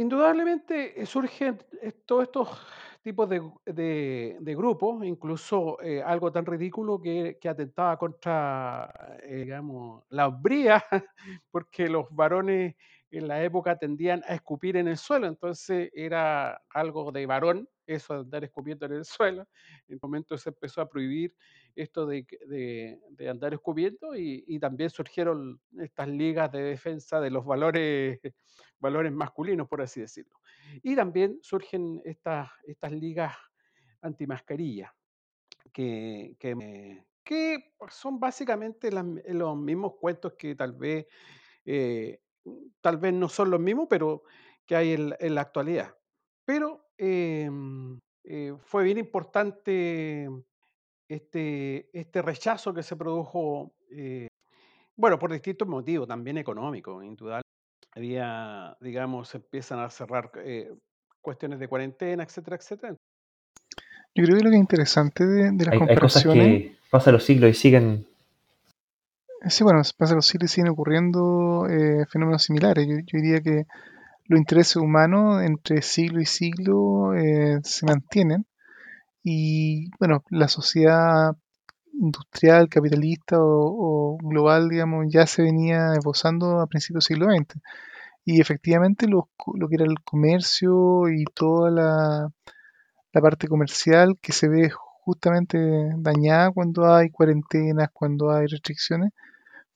indudablemente eh, surgen todos estos tipos de, de- grupos, incluso eh, algo tan ridículo que, que atentaba contra, eh, digamos, la hombría, porque los varones en la época tendían a escupir en el suelo, entonces era algo de varón eso de andar escupiendo en el suelo. En el momento se empezó a prohibir esto de, de- de andar escupiendo y, también surgieron estas ligas de defensa de los valores, valores masculinos, por así decirlo. Y también surgen estas, estas ligas antimascarilla, que, que, son básicamente los mismos cuentos que tal vez, eh, tal vez no son los mismos, pero que hay en la actualidad. Pero em, eh, fue bien importante este, este rechazo que se produjo, eh, bueno, por distintos motivos, también económicos, indudablemente. Había, digamos, empiezan a cerrar eh, cuestiones de cuarentena, etcétera, etcétera. Yo creo que lo que es interesante de, de las Hay, hay cosas comparaciones, que pasan los siglos y siguen. sí, bueno, pasa los siglos y siguen ocurriendo fenómenos similares. Yo, yo diría que los intereses humanos entre siglo y siglo eh, se mantienen y, bueno, la sociedad industrial, capitalista o, global, digamos, ya se venía esbozando a principios del siglo XX. Y efectivamente lo, lo que era el comercio y toda la, la parte comercial que se ve justamente dañada cuando hay cuarentenas, cuando hay restricciones,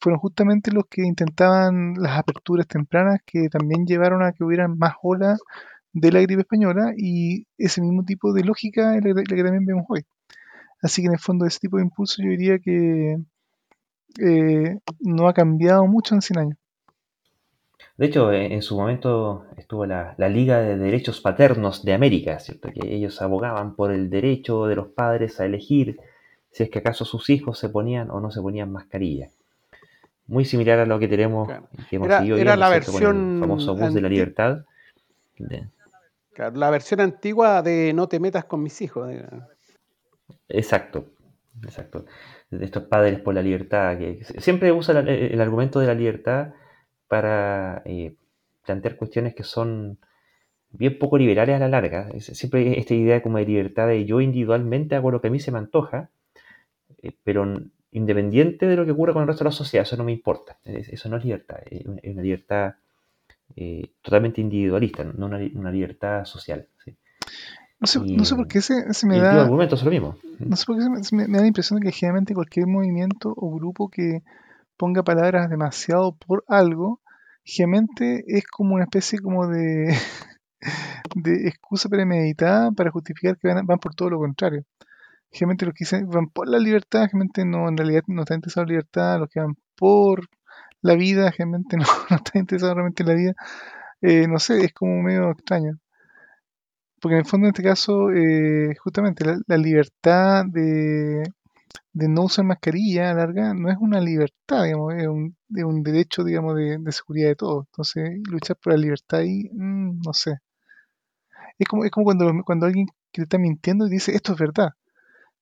fueron justamente los que intentaban las aperturas tempranas que también llevaron a que hubieran más olas de la gripe española y ese mismo tipo de lógica es la, que también vemos hoy. Así que en el fondo ese tipo de impulso yo diría que eh, no ha cambiado mucho en 100 años. De hecho, en, en su momento estuvo la, la, Liga de Derechos Paternos de América, ¿cierto? Que ellos abogaban por el derecho de los padres a elegir si es que acaso sus hijos se ponían o no se ponían mascarilla. Muy similar a lo que tenemos, Claro. que hemos Era, era la ¿cierto? Con el versión famoso bus de la libertad. De- claro, la versión antigua de no te metas con mis hijos. Exacto, exacto. De estos padres por la libertad, que siempre usa el, el argumento de la libertad para eh, plantear cuestiones que son bien poco liberales a la larga. Siempre esta idea como de libertad de yo individualmente hago lo que a mí se me antoja, eh, pero independiente de lo que ocurra con el resto de la sociedad, eso no me importa. Es- Eso no es libertad, es una libertad eh, totalmente individualista, no una, li- una libertad social. ¿sí? No sé, Y, no sé por qué se, se me da, argumento es lo mismo. no sé por qué se me, se me- me da la impresión de que generalmente cualquier movimiento o grupo que ponga palabras demasiado por algo, generalmente es como una especie como de, de excusa premeditada para justificar que van, van por todo lo contrario. Generalmente los que van por la libertad, generalmente no, en realidad no están interesados en libertad, los que van por la vida, generalmente no, no están interesados realmente en la vida. Eh, no sé, es como medio extraño. Porque en el fondo, en este caso, eh, justamente la, libertad de, de no usar mascarilla larga no es una libertad, digamos, es un, es un derecho, digamos, de, de seguridad de todos. Entonces, luchar por la libertad ahí, mm, no sé. Es como, es como cuando, cuando alguien que te está mintiendo y dice esto es verdad.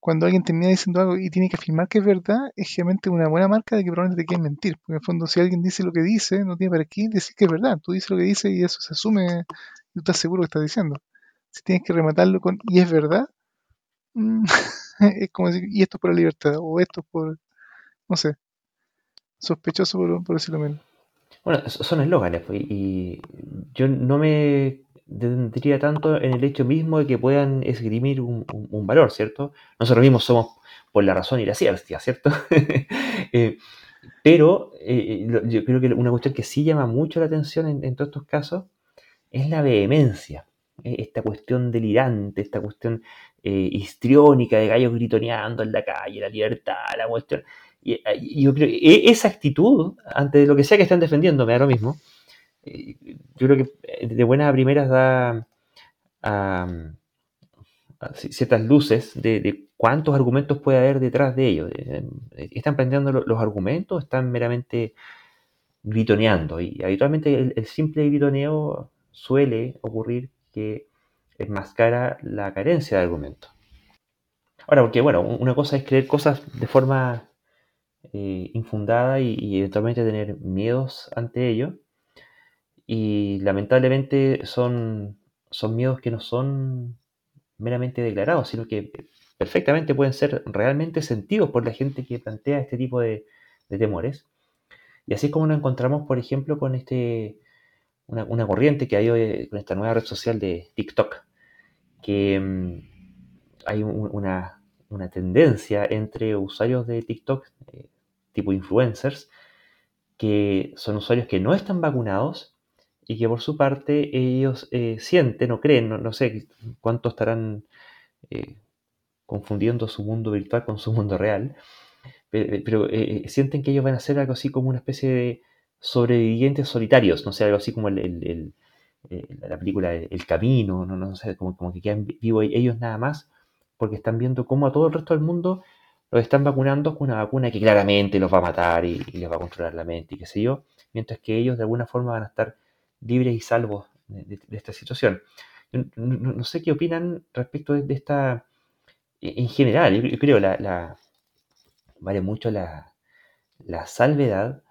Cuando alguien termina diciendo algo y tiene que afirmar que es verdad, es generalmente una buena marca de que probablemente te quieren mentir. Porque en el fondo, si alguien dice lo que dice, no tiene para qué decir que es verdad. Tú dices lo que dice y eso se asume y tú estás seguro que estás diciendo. Si tienes que rematarlo con y es verdad, mm, es como decir, y esto es por la libertad, o esto es por, no sé, sospechoso por, por decirlo menos. Bueno, so- son eslóganes, pues, y yo no me detendría tanto en el hecho mismo de que puedan esgrimir un, valor, ¿cierto? Nosotros mismos somos por la razón y la ciencia, ¿cierto? Eh, pero eh, lo- yo creo que una cuestión que sí llama mucho la atención en, todos estos casos es la vehemencia, eh, esta cuestión delirante, esta cuestión eh, histriónica de gallos gritoneando en la calle, la libertad, la cuestión. Y, eh, yo creo que e- esa actitud, ante lo que sea que estén defendiendo, me da lo mismo, eh, yo creo que eh, de buenas a primeras da ciertas luces de, cuántos argumentos puede haber detrás de ellos. Eh, eh, ¿Están planteando lo- los argumentos están meramente gritoneando? Y habitualmente el, simple gritoneo suele ocurrir que enmascara la carencia de argumentos. Ahora, porque bueno, un- una cosa es creer cosas de forma infundada y, eventualmente tener miedos ante ello. Y lamentablemente son, son miedos que no son meramente declarados, sino que perfectamente pueden ser realmente sentidos por la gente que plantea este tipo de, temores. Y así es como nos encontramos, por ejemplo, con este, una, corriente que hay hoy con esta nueva red social de TikTok, que mm, hay una, tendencia entre usuarios de TikTok, eh, tipo influencers, que son usuarios que no están vacunados y que por su parte ellos eh, sienten o creen, no, sé cuánto estarán eh, confundiendo su mundo virtual con su mundo real, pero, sienten que ellos van a ser algo así como una especie de sobrevivientes solitarios, no sé, algo así como el, la película El Camino, no, no sé, como, como que quedan vivos ellos nada más, porque están viendo cómo a todo el resto del mundo los están vacunando con una vacuna que claramente los va a matar y, les va a controlar la mente y qué sé yo, mientras que ellos de alguna forma van a estar libres y salvos de, esta situación. No, sé qué opinan respecto de, esta, en general, yo, creo la, la, vale mucho la, salvedad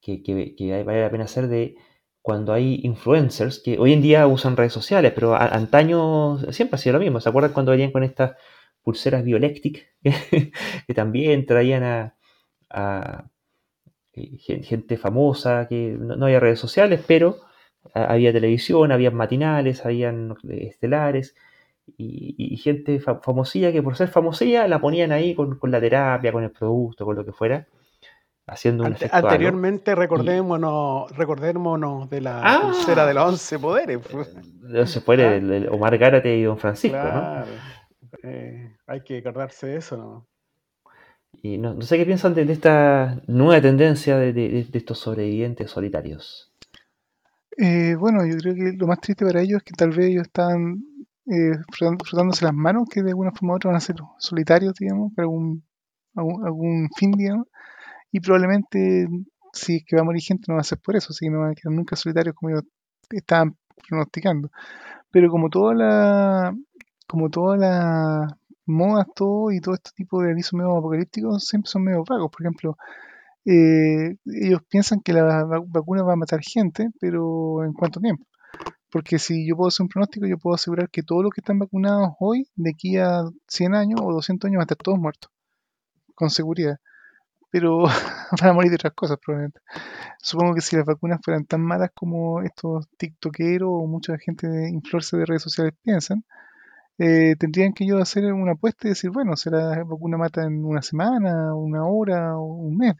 que, que, vale la pena hacer de cuando hay influencers que hoy en día usan redes sociales, pero antaño siempre ha sido lo mismo. ¿Se acuerdan cuando venían con estas pulseras Biolectic, que también traían a, eh, gente famosa, que no, había redes sociales, pero había televisión, había matinales, habían estelares, y, gente famosilla que por ser famosilla la ponían ahí con, la terapia, con el producto, con lo que fuera, haciendo un efecto Anteriormente, recordémonos, recordémonos de la ah. pulsera de los 11 poderes. Los poderes, ah. Omar Gárate y Don Francisco, ¿no? Eh, hay que acordarse de eso, ¿no? Y no, sé qué piensan de, esta nueva tendencia de, estos sobrevivientes solitarios. Eh, bueno, yo creo que lo más triste para ellos es que tal vez ellos están eh, frotándose las manos, que de alguna forma u otra van a ser solitarios, digamos, para algún, algún, fin, digamos, y probablemente si es que va a morir gente no va a ser por eso, así que no van a quedar nunca solitarios como ellos estaban pronosticando. Pero como toda la, como todas las modas, todo y todo este tipo de avisos medio apocalípticos siempre son medio vagos. Por ejemplo, eh, ellos piensan que la vacuna va a matar gente, pero ¿en cuánto tiempo? Porque si yo puedo hacer un pronóstico, yo puedo asegurar que todos los que están vacunados hoy, de aquí a 100 años o 200 años, van a estar todos muertos, con seguridad. Pero van a morir de otras cosas, probablemente. Supongo que si las vacunas fueran tan malas como estos tiktokeros o mucha gente de influencers de redes sociales piensan, eh, tendrían que ellos hacer una apuesta y decir, bueno, será vacuna mata en una semana, una hora o un mes.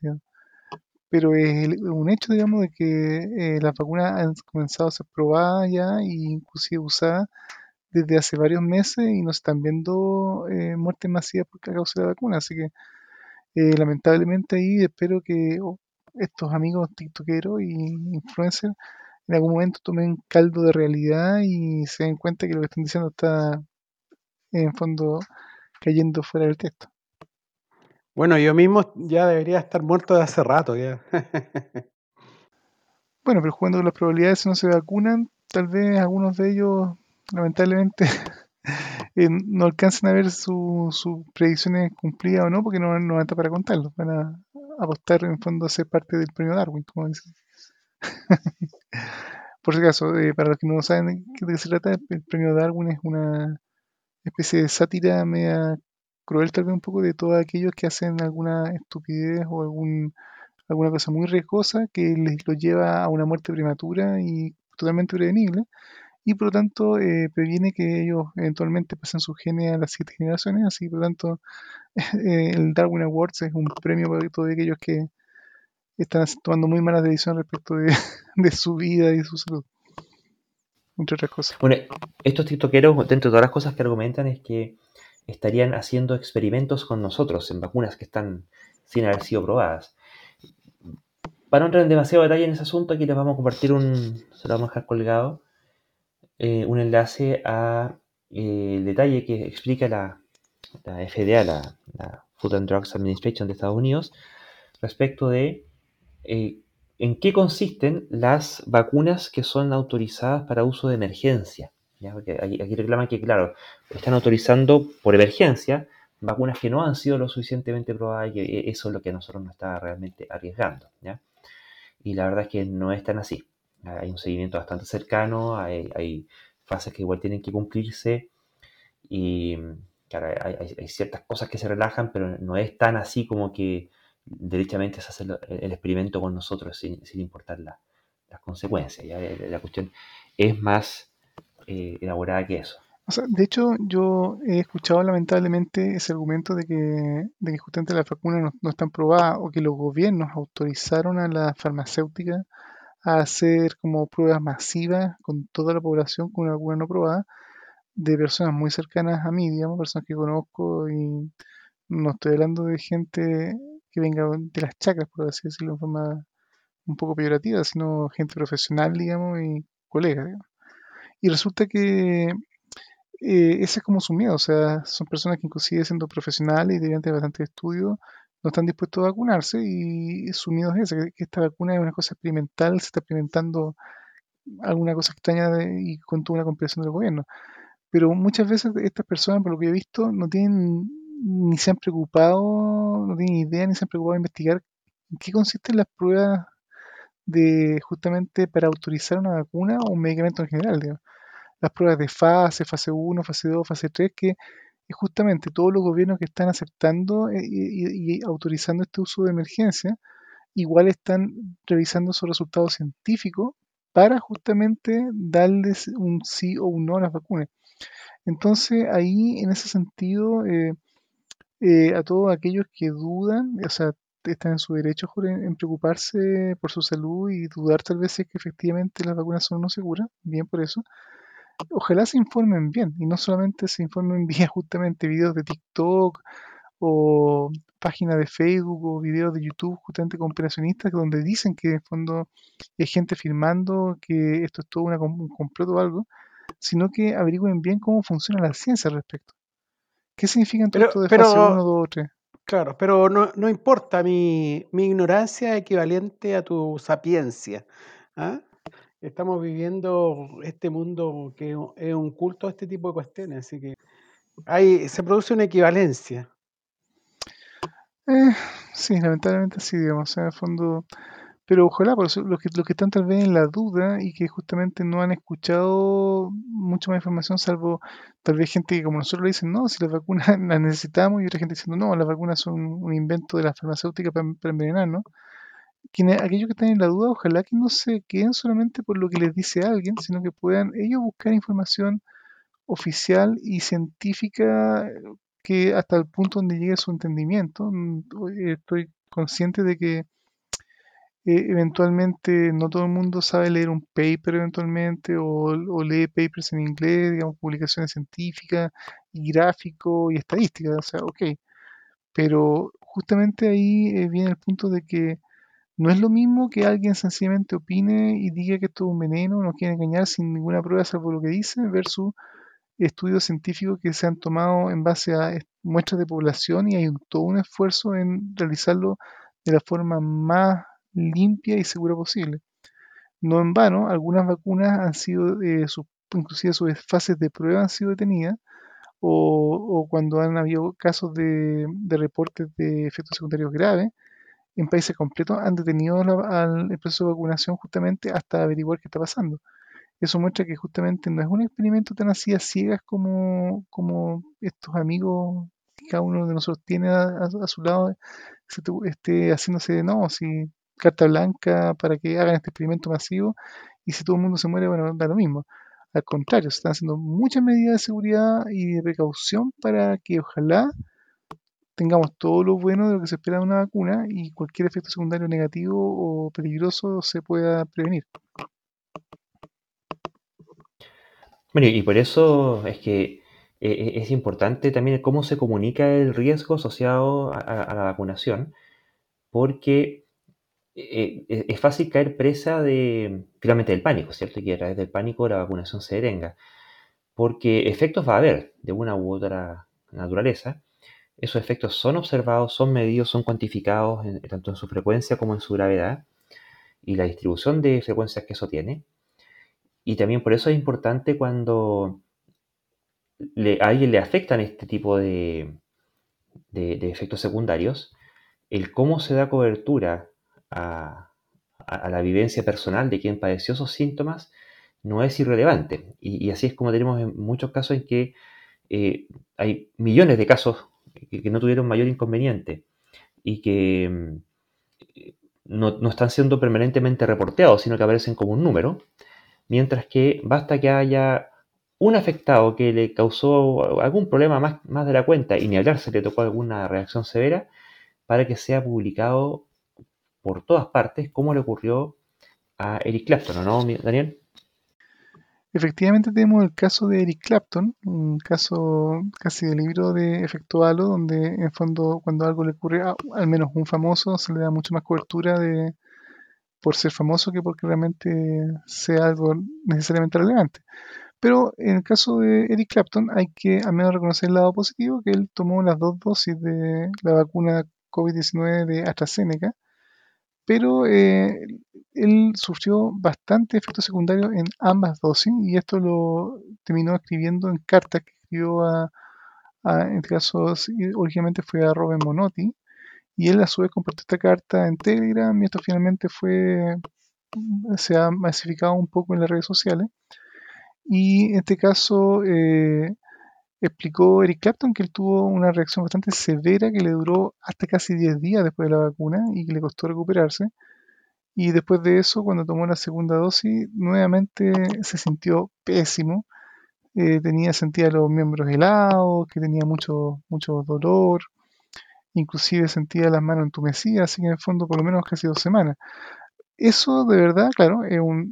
Pero es un hecho, digamos, de que eh, las vacunas han comenzado a ser probadas ya e inclusive usadas desde hace varios meses y no se están viendo eh, muertes masivas por causa de la vacuna. Así que lamentablemente ahí espero que oh, estos amigos tiktokeros y influencers en algún momento tomen caldo de realidad y se den cuenta que lo que están diciendo está en fondo cayendo fuera del texto. Bueno, yo mismo ya debería estar muerto de hace rato ya. bueno, pero jugando con las probabilidades si no se vacunan, tal vez algunos de ellos, lamentablemente, eh, no alcancen a ver sus predicciones cumplidas o no, porque no, no van a estar para contarlo. Van a apostar en fondo a ser parte del premio Darwin, como dicen. Por si acaso, eh, para los que no saben de qué se trata, el premio Darwin es una especie de sátira media cruel tal vez un poco de todos aquellos que hacen alguna estupidez o algún, alguna cosa muy riesgosa que les lo lleva a una muerte prematura y totalmente prevenible y por lo tanto eh, previene que ellos eventualmente pasen sus genes a las siete generaciones, así por lo tanto eh, el Darwin Awards es un premio para todos aquellos que están tomando muy malas decisiones respecto de, de su vida y su salud entre otras cosas. Bueno, estos tiktokeros, dentro de todas las cosas que argumentan, es que estarían haciendo experimentos con nosotros en vacunas que están sin haber sido probadas. Para no entrar en demasiado detalle en ese asunto, aquí les vamos a compartir un, se lo vamos a dejar colgado, eh, un enlace a eh, detalle que explica la, FDA, la, Food and Drugs Administration de Estados Unidos, respecto de eh, en qué consisten las vacunas que son autorizadas para uso de emergencia. Porque aquí, reclaman que, claro, están autorizando por emergencia vacunas que no han sido lo suficientemente probadas y que eso es lo que a nosotros nos está realmente arriesgando. ¿ya? Y la verdad es que no es tan así. Hay un seguimiento bastante cercano, hay, hay fases que igual tienen que cumplirse y claro, hay, ciertas cosas que se relajan, pero no es tan así como que derechamente se hace el, experimento con nosotros sin, importar las consecuencias. La cuestión es más eh, elaborada que eso de hecho, yo he escuchado lamentablemente ese argumento de que, de que justamente las vacunas no, están probadas o que los gobiernos autorizaron a las farmacéuticas a hacer como pruebas masivas con toda la población con una vacuna no probada de personas muy cercanas a mí, digamos, personas que conozco y no estoy hablando de gente que venga de las chacras, por así decirlo, en forma un poco peyorativa, sino gente profesional, digamos, y colegas, digamos. Y resulta que eh, ese es como su miedo, o sea, son personas que inclusive siendo profesionales y debian tener bastante estudio, no están dispuestos a vacunarse y su miedo es ese, que esta vacuna es una cosa experimental, se está experimentando alguna cosa extraña y con toda una compilación del gobierno. Pero muchas veces estas personas, por lo que he visto, no tienen ni se han preocupado, no tienen idea ni se han preocupado de investigar en qué consisten las pruebas de justamente para autorizar una vacuna o un medicamento en general. Las pruebas de fase, fase 1, fase 2, fase 3, que es justamente todos los gobiernos que están aceptando y, autorizando este uso de emergencia, igual están revisando sus resultados científicos para justamente darles un sí o un no a las vacunas. Entonces ahí, en ese sentido, eh, eh, a todos aquellos que dudan, o sea, están en su derecho en, preocuparse por su salud y dudar tal vez si es que efectivamente las vacunas son no seguras, bien por eso, ojalá se informen bien y no solamente se informen vía justamente videos de TikTok o páginas de Facebook o videos de YouTube justamente con operacionistas donde dicen que en fondo hay gente firmando que esto es todo una, un complot o algo, sino que averigüen bien cómo funciona la ciencia al respecto. ¿Qué significan todo esto de fase 1, 2 o 3? Claro, pero no, no importa, mi, mi, ignorancia es equivalente a tu sapiencia. ¿ah? estamos viviendo este mundo que es un culto a este tipo de cuestiones, así que hay, se produce una equivalencia. Eh, sí, lamentablemente sí, digamos, en el fondo, pero ojalá, por eso, los que, los que están tal vez en la duda y que justamente no han escuchado mucha más información, salvo tal vez gente que como nosotros le dicen, no, si las vacunas las necesitamos, y otra gente diciendo, no, las vacunas son un invento de la farmacéutica para, para envenenar, ¿no? quienes, aquellos que están en la duda, ojalá que no se queden solamente por lo que les dice alguien, sino que puedan ellos buscar información oficial y científica que hasta el punto donde llegue su entendimiento. Mm, estoy consciente de que eh, eventualmente no todo el mundo sabe leer un paper eventualmente o, lee papers en inglés, digamos, publicaciones científicas y gráficos y estadísticas, o sea, ok. Pero justamente ahí eh, viene el punto de que no es lo mismo que alguien sencillamente opine y diga que esto es un veneno, no quiere engañar sin ninguna prueba salvo lo que dice, versus estudios científicos que se han tomado en base a muestras de población y hay todo un esfuerzo en realizarlo de la forma más limpia y segura posible. No en vano, algunas vacunas han sido, eh, inclusive sus fases de prueba han sido detenidas, o, cuando han habido casos de, de reportes de efectos secundarios graves, en países completos han detenido al proceso de vacunación justamente hasta averiguar qué está pasando. Eso muestra que justamente no es un experimento tan así a ciegas como, estos amigos que cada uno de nosotros tiene a, su lado, esté haciéndose, no, si carta blanca para que hagan este experimento masivo y si todo el mundo se muere, bueno, da lo mismo. Al contrario, se están haciendo muchas medidas de seguridad y de precaución para que ojalá tengamos todo lo bueno de lo que se espera de una vacuna y cualquier efecto secundario negativo o peligroso se pueda prevenir. Bueno, y por eso es que eh, eh, es importante también cómo se comunica el riesgo asociado a, la vacunación, porque eh, es fácil caer presa de, finalmente, del pánico, ¿cierto? Y que a través del pánico la vacunación se detenga, porque efectos va a haber de una u otra naturaleza, esos efectos son observados, son medidos, son cuantificados tanto en su frecuencia como en su gravedad y la distribución de frecuencias que eso tiene. Y también por eso es importante cuando a alguien le afectan este tipo de, de, efectos secundarios, el cómo se da cobertura a, la vivencia personal de quien padeció esos síntomas no es irrelevante. Y, así es como tenemos en muchos casos en que eh, hay millones de casos que, no tuvieron mayor inconveniente y que mm, no, no, están siendo permanentemente reporteados, sino que aparecen como un número, mientras que basta que haya un afectado que le causó algún problema más, más de la cuenta y ni hablar se le tocó alguna reacción severa para que sea publicado por todas partes como le ocurrió a Eric Clapton, ¿no, Daniel? Efectivamente tenemos el caso de Eric Clapton, un caso casi de libro de efecto halo, donde en fondo cuando algo le ocurre a al menos un famoso se le da mucho más cobertura de por ser famoso que porque realmente sea algo necesariamente relevante. Pero en el caso de Eric Clapton hay que al menos reconocer el lado positivo, que él tomó las dos dosis de la vacuna COVID-19 de AstraZeneca, pero eh, él sufrió bastante efectos secundarios en ambas dosis y esto lo terminó escribiendo en cartas que escribió a, en este caso originalmente fue a Robin Monotti y él a su vez compartió esta carta en Telegram y esto finalmente fue se ha masificado un poco en las redes sociales. Y en este caso eh, explicó Eric Clapton que él tuvo una reacción bastante severa que le duró hasta casi 10 días después de la vacuna y que le costó recuperarse. Y después de eso, cuando tomó la segunda dosis, nuevamente se sintió pésimo. Eh, tenía, sentía los miembros helados, que tenía mucho, mucho dolor, inclusive sentía las manos entumecidas, así que en el fondo por lo menos casi dos semanas. Eso de verdad, claro,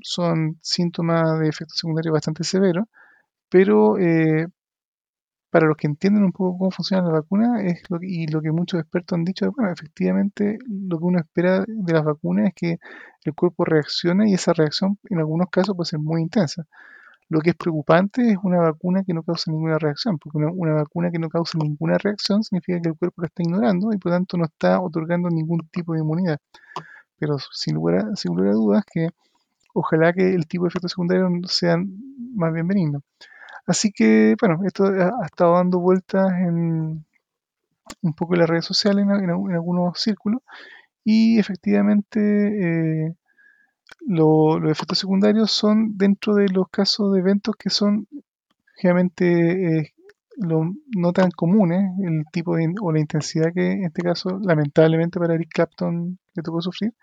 son síntomas de efecto secundario bastante severos, pero eh, para los que entienden un poco cómo funciona la vacuna es lo y lo que muchos expertos han dicho, bueno, efectivamente lo que uno espera de las vacunas es que el cuerpo reaccione y esa reacción en algunos casos puede ser muy intensa. Lo que es preocupante es una vacuna que no causa ninguna reacción, porque una, vacuna que no causa ninguna reacción significa que el cuerpo la está ignorando y por tanto no está otorgando ningún tipo de inmunidad pero sin lugar a, sin lugar a dudas que ojalá que el tipo de efectos secundarios sean más bienvenidos. Así que, bueno, esto ha, estado dando vueltas en un poco en las redes sociales, en, algunos círculos, y efectivamente eh, los efectos secundarios son dentro de los casos de eventos que son generalmente eh, no tan comunes, el tipo de, o la intensidad que en este caso, lamentablemente para Eric Clapton le tocó sufrir,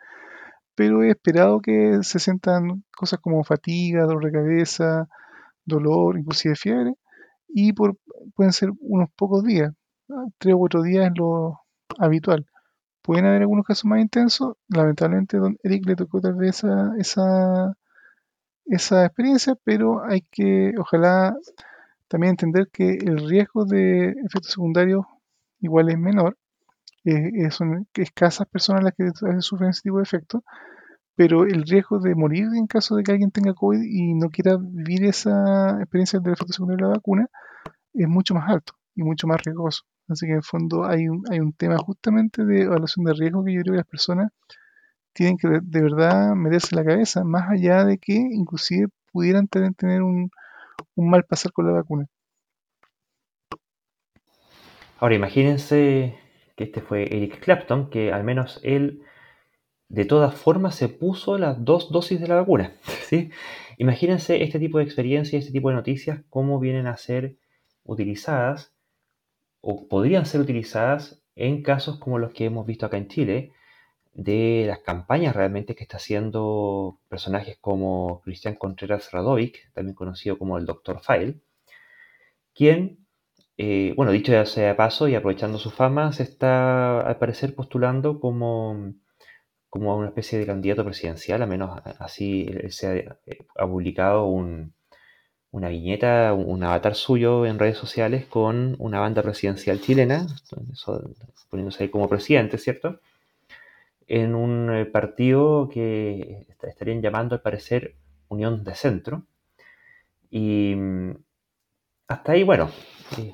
pero he esperado que se sientan cosas como fatiga, dolor de cabeza, dolor, inclusive fiebre, y por, pueden ser unos pocos días, tres o cuatro días es lo habitual. Pueden haber algunos casos más intensos, lamentablemente don Eric le tocó tal vez esa, esa, esa experiencia, pero hay que, ojalá, también entender que el riesgo de efectos secundarios igual es menor, eh, son escasas personas las que sufren ese tipo de efectos, pero el riesgo de morir en caso de que alguien tenga COVID y no quiera vivir esa experiencia del efecto secundario de la vacuna es mucho más alto y mucho más riesgoso. Así que en el fondo hay un, hay un tema justamente de evaluación de riesgo que yo creo que las personas tienen que de, verdad meterse la cabeza, más allá de que inclusive pudieran tener, un, un mal pasar con la vacuna. Ahora imagínense que este fue Eric Clapton, que al menos él de todas formas se puso las dos dosis de la vacuna. ¿sí? Imagínense este tipo de experiencias, este tipo de noticias, cómo vienen a ser utilizadas o podrían ser utilizadas en casos como los que hemos visto acá en Chile, de las campañas realmente que está haciendo personajes como Cristian Contreras Radovic, también conocido como el Dr. File, quien eh, bueno, dicho ya sea paso y aprovechando su fama, se está al parecer postulando como, como una especie de candidato presidencial, al menos así se ha, publicado una viñeta, un avatar suyo en redes sociales con una banda presidencial chilena, poniéndose ahí como presidente, ¿cierto? En un eh, partido que estarían llamando al parecer Unión de Centro. Y mm, hasta ahí, bueno, eh,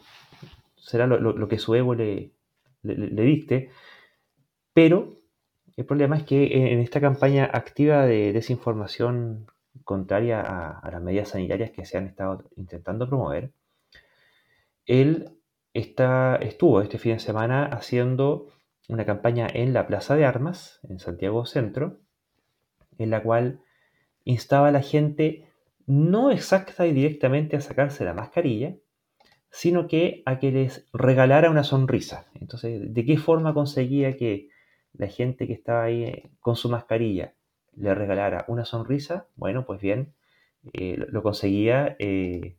será lo, que su ego le, le, diste, pero el problema es que en esta campaña activa de desinformación contraria a, las medidas sanitarias que se han estado intentando promover, él está, estuvo este fin de semana haciendo una campaña en la Plaza de Armas, en Santiago Centro, en la cual instaba a la gente no exacta y directamente a sacarse la mascarilla, sino que a que les regalara una sonrisa. Entonces, ¿de qué forma conseguía que la gente que estaba ahí eh, con su mascarilla le regalara una sonrisa? Bueno, pues bien, eh, lo conseguía eh,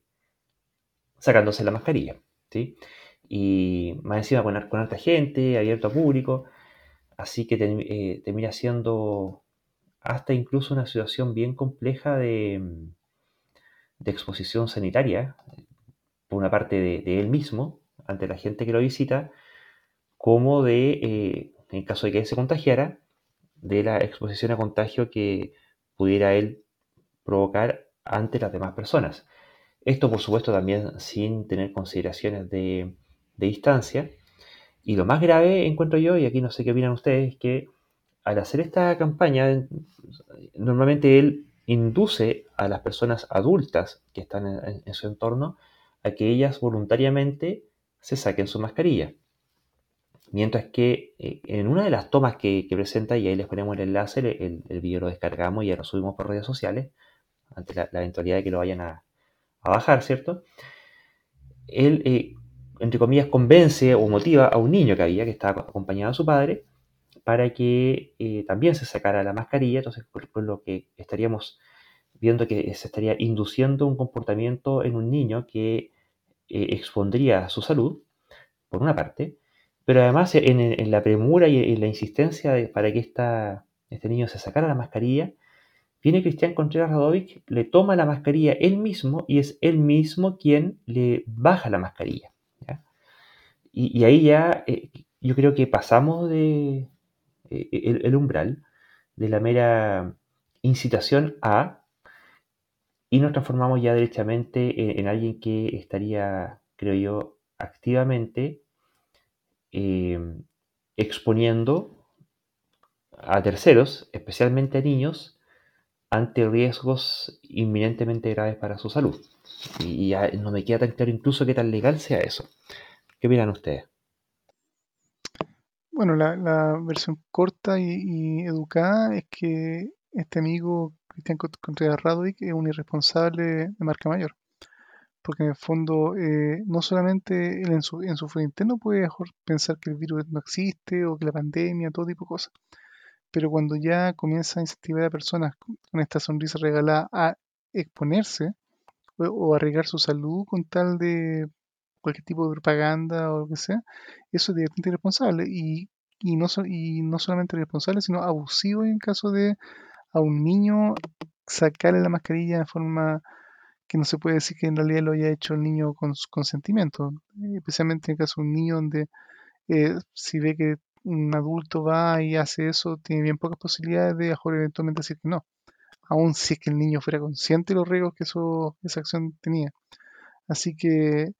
sacándose la mascarilla, ¿sí? Y más encima con, con harta gente, abierto a público, así que termina siendo hasta incluso una situación bien compleja de, de exposición sanitaria, por una parte de, él mismo, ante la gente que lo visita, como de, en caso de que él se contagiara, de la exposición a contagio que pudiera él provocar ante las demás personas. Esto, por supuesto, también sin tener consideraciones de, distancia. Y lo más grave, encuentro yo, y aquí no sé qué opinan ustedes, es que al hacer esta campaña, normalmente él induce a las personas adultas que están en, su entorno a que ellas voluntariamente se saquen su mascarilla. Mientras que eh, en una de las tomas que, presenta, y ahí les ponemos el enlace, el, el, video lo descargamos y ya lo subimos por redes sociales, ante la, eventualidad de que lo vayan a, bajar, ¿cierto? Él, eh, entre comillas, convence o motiva a un niño que había, que estaba acompañado a su padre, para que eh, también se sacara la mascarilla, entonces por, lo que estaríamos viendo que se estaría induciendo un comportamiento en un niño que expondría su salud, por una parte, pero además en, la premura y en la insistencia para que este niño se sacara la mascarilla, viene Cristian Contreras Radovic, le toma la mascarilla él mismo y es él mismo quien le baja la mascarilla. Y, ahí ya eh, yo creo que pasamos de, eh, el, umbral de la mera incitación a y nos transformamos ya directamente en, alguien que estaría, creo yo, activamente eh, exponiendo a terceros, especialmente a niños, ante riesgos inminentemente graves para su salud. Y no me queda tan claro incluso qué tan legal sea eso. ¿Qué opinan ustedes? Bueno, la, versión corta y, educada es que este amigo Cristian Contreras Radovic es un irresponsable de marca mayor. Porque en el fondo, eh, no solamente en su, en su foro interno puede pensar que el virus no existe o que la pandemia, todo tipo de cosas. Pero cuando ya comienza a incentivar a personas con esta sonrisa regalada a exponerse o, o arriesgar su salud con tal de cualquier tipo de propaganda o lo que sea, eso es directamente irresponsable y, y, no, y no solamente irresponsable, sino abusivo en caso de a un niño sacarle la mascarilla de forma que no se puede decir que en realidad lo haya hecho el niño con su consentimiento, especialmente en el caso de un niño donde eh, si ve que un adulto va y hace eso, tiene bien pocas posibilidades de mejor eventualmente decir que no, aun si es que el niño fuera consciente de los riesgos que eso, esa acción tenía. Así que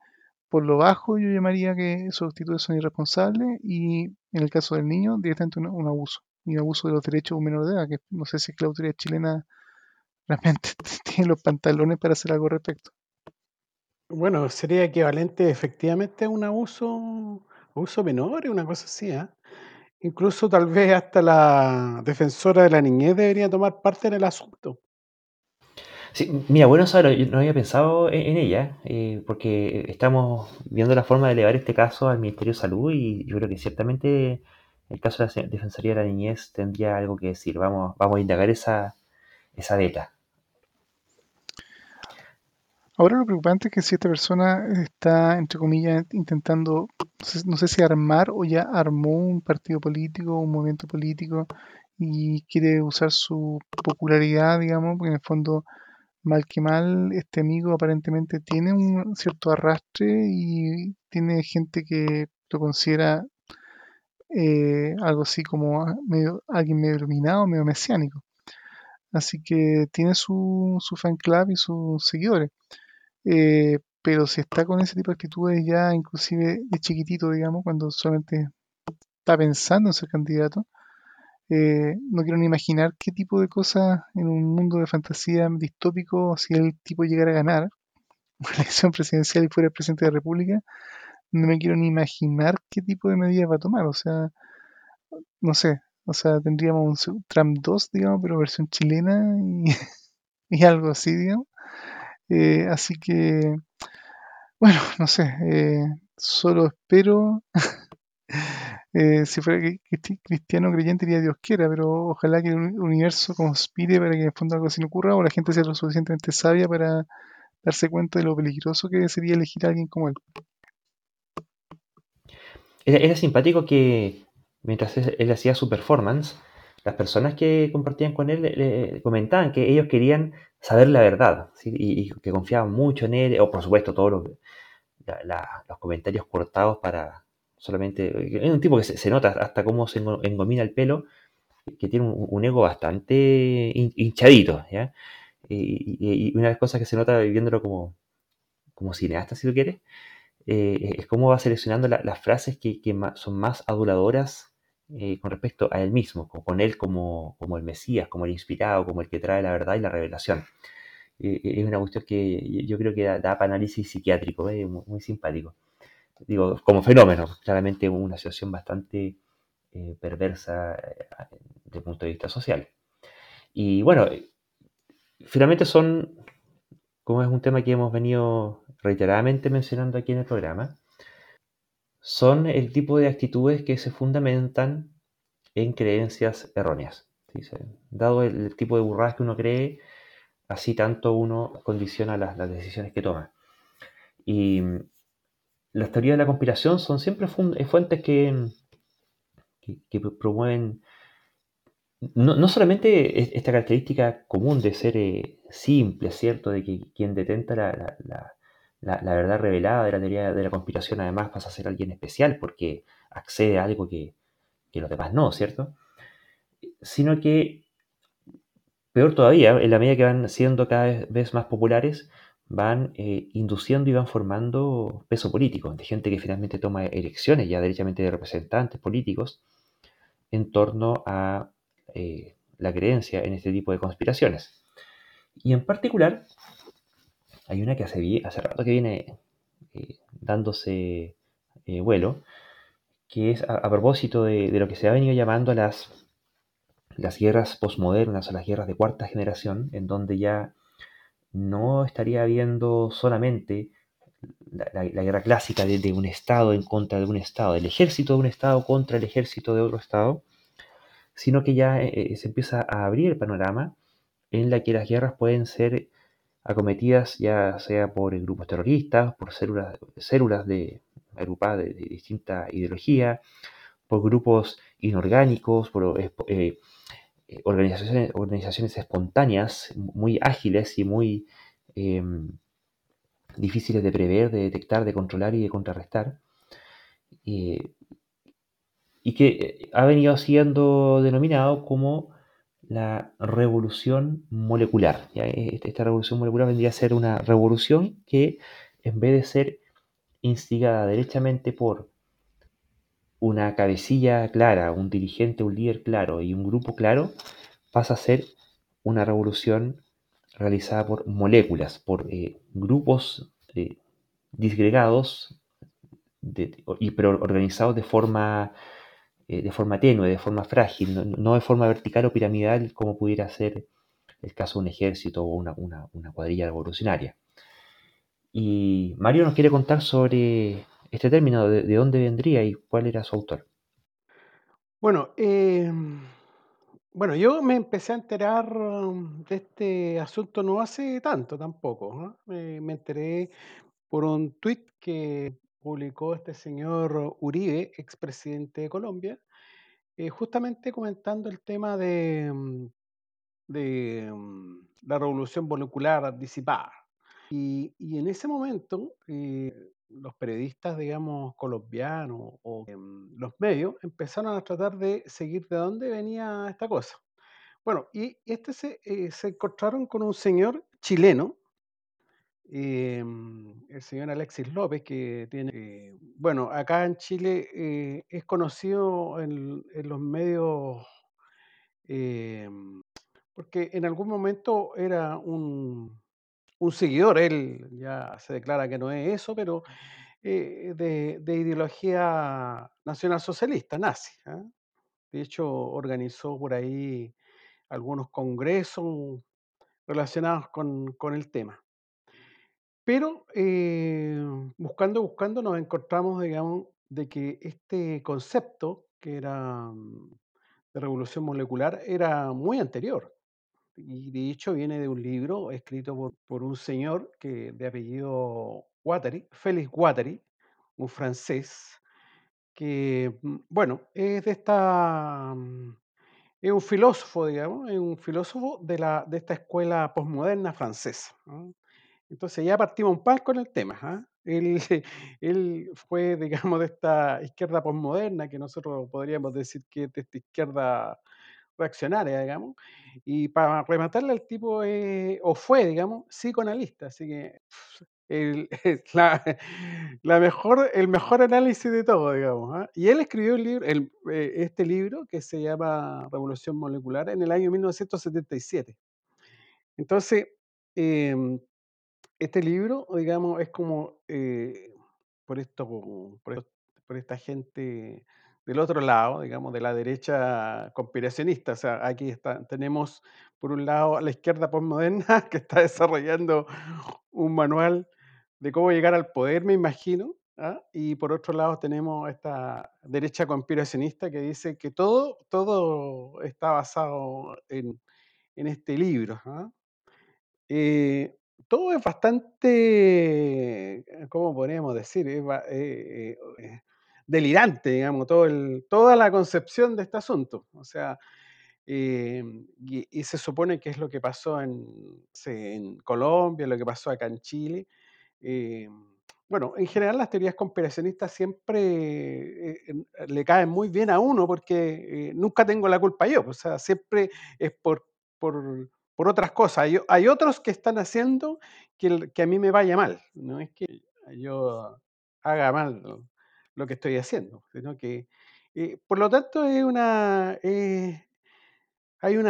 por lo bajo yo llamaría que esos actitudes son irresponsables y en el caso del niño directamente un, abuso y un abuso de los derechos de un menor de edad que no sé si es que la autoridad chilena realmente tiene los pantalones para hacer algo al respecto. Bueno, sería equivalente efectivamente a un abuso, abuso menor, una cosa así. ¿eh? Incluso tal vez hasta la defensora de la niñez debería tomar parte en el asunto. Sí, mira, bueno yo no había pensado en, ella, eh, porque estamos viendo la forma de elevar este caso al Ministerio de Salud y yo creo que ciertamente el caso de la Defensoría de la Niñez tendría algo que decir. Vamos, vamos a indagar esa, esa beta. Ahora lo preocupante es que si esta persona está, entre comillas, intentando, no sé si armar o ya armó un partido político, un movimiento político y quiere usar su popularidad, digamos, porque en el fondo mal que mal, este amigo aparentemente tiene un cierto arrastre y tiene gente que lo considera eh, algo así como medio, alguien medio iluminado, medio mesiánico. Así que tiene su, su fan club y sus seguidores. Eh, pero si está con ese tipo de actitudes ya inclusive de chiquitito, digamos, cuando solamente está pensando en ser candidato, eh, no quiero ni imaginar qué tipo de cosas en un mundo de fantasía distópico, si el tipo llegara a ganar una elección presidencial y fuera el presidente de la República, no me quiero ni imaginar qué tipo de medidas va a tomar. O sea, no sé. O sea, tendríamos un Trump 2, digamos, pero versión chilena y, algo así, digamos. Eh, así que, bueno, no sé. eh, solo espero. eh, si fuera cri- cristi- cristiano creyente, diría Dios quiera, pero ojalá que el uni- universo conspire para que en el fondo algo así no ocurra o la gente sea lo suficientemente sabia para darse cuenta de lo peligroso que sería elegir a alguien como él. Era simpático que mientras él, hacía su performance, las personas que compartían con él le comentaban que ellos querían saber la verdad y, que confiaban mucho en él, o por supuesto todos los, los comentarios cortados para solamente... Es un tipo que se, nota hasta cómo se engo- engomina el pelo, que tiene un, ego bastante hin- hinchadito, ¿ya? Y, una de las cosas que se nota viéndolo como, como cineasta, si tú quieres, eh, es cómo va seleccionando la- las frases que, que son más aduladoras eh, con respecto a él mismo, co- con él como, como el Mesías, como el inspirado, como el que trae la verdad y la revelación. Eh, eh, es una cuestión que yo creo que da, da para análisis psiquiátrico, eh, muy, muy simpático. Digo, como fenómeno, claramente una situación bastante eh, perversa eh, desde el punto de vista social. Y bueno, finalmente son, como es un tema que hemos venido reiteradamente mencionando aquí en el programa, son el tipo de actitudes que se fundamentan en creencias erróneas. Dado el, tipo de burradas que uno cree, así tanto uno condiciona las, decisiones que toma. Y mm, las teorías de la conspiración son siempre eh, fuentes que, que- que promueven no, no solamente es- esta característica común de ser eh, simple, ¿cierto? De que quien detenta la- la- verdad revelada de la teoría de la conspiración además pasa a ser alguien especial porque accede a algo que, que los demás no, ¿cierto? Sino que, peor todavía, en la medida que van siendo cada vez- vez más populares, van eh, induciendo y van formando peso político, de gente que finalmente toma elecciones ya derechamente de representantes políticos en torno a eh, la creencia en este tipo de conspiraciones. Y en particular, hay una que hace, rato que viene eh, dándose eh, vuelo, que es a, propósito de, lo que se ha venido llamando las, las guerras posmodernas o las guerras de cuarta generación, en donde ya no estaría habiendo solamente la, guerra clásica de, un Estado en contra de un Estado, del ejército de un Estado contra el ejército de otro Estado, sino que ya eh, se empieza a abrir el panorama en la que las guerras pueden ser acometidas ya sea por grupos terroristas, por células, células de, agrupadas de, distinta ideología, por grupos inorgánicos, por eh, eh, organizaciones, organizaciones espontáneas muy ágiles y muy eh, difíciles de prever, de detectar, de controlar y de contrarrestar. Eh, y que eh, ha venido siendo denominado como la revolución molecular. ¿ya? E-, Esta revolución molecular vendría a ser una revolución que en vez de ser instigada derechamente por una cabecilla clara, un dirigente, un líder claro y un grupo claro, pasa a ser una revolución realizada por moléculas, por eh, grupos eh, disgregados de- y, pero organizados de forma eh, de forma tenue, de forma frágil, no, de forma vertical o piramidal como pudiera ser el caso de un ejército o una, una- una cuadrilla revolucionaria. Y Mario nos quiere contar sobre este término, de, de dónde vendría y cuál era su autor. Bueno, em, bueno, yo me empecé a enterar um, de este asunto no hace tanto tampoco. Me, me enteré por un tuit que publicó este señor Uribe, expresidente de Colombia, eh, justamente comentando el tema de, mm, mm, la revolución molecular disipada. Y, en ese momento, eh, los periodistas, digamos, colombianos o em, los medios empezaron a tratar de seguir de dónde venía esta cosa. Bueno, y este se, eh, se encontraron con un señor chileno, em, el señor Alexis López, que tiene, eh, bueno, acá en Chile eh, es conocido en, los medios em, porque en algún momento era un, un seguidor, él ya se declara que no es eso, pero eh, de, de ideología nacionalsocialista, nazi. ¿ah? De hecho, organizó por ahí algunos congresos relacionados con, con el tema. Pero eh, buscando, buscando, nos encontramos, digamos, de que este concepto, que era mm, de revolución molecular, era muy anterior. Y de hecho viene de un libro escrito por, por un señor que, de apellido Guattari, Félix Guattari, un francés, que, mm, bueno, es de esta... mm, es un filósofo, digamos, es un filósofo de, la, de esta escuela posmoderna francesa. ¿no? Entonces ya partimos un par con el tema. ¿ah? Él, él fue, digamos, de esta izquierda posmoderna, que nosotros podríamos decir que es de esta izquierda reaccionaria, digamos, y para rematarle al tipo, eh, o fue, digamos, psicoanalista, así que el, la, la mejor, el mejor análisis de todo, digamos. ¿ah? Y él escribió el libro, el, eh, este libro que se llama Revolución Molecular en el año 1977. Entonces, em, este libro, digamos, es como eh, por esto, por, por esta gente del otro lado, digamos, de la derecha conspiracionista. O sea, aquí está, tenemos por un lado a la izquierda postmoderna que está desarrollando un manual de cómo llegar al poder, me imagino. ¿ah? Y por otro lado tenemos esta derecha conspiracionista que dice que todo, todo está basado en, en este libro. ¿ah? Eh, todo es bastante, eh, ¿cómo podríamos decir? Eh, eh, eh, delirante, digamos, todo el, toda la concepción de este asunto. O sea, eh, y, se supone que es lo que pasó en, en Colombia, lo que pasó acá en Chile. Bueno, en general las teorías conspiracionistas siempre le caen muy bien a uno porque nunca tengo la culpa yo. O sea, siempre es por, por, por otras cosas. Hay, otros que están haciendo que, a mí me vaya mal. No es que yo haga mal lo, que estoy haciendo, sino que, eh, por lo tanto, hay una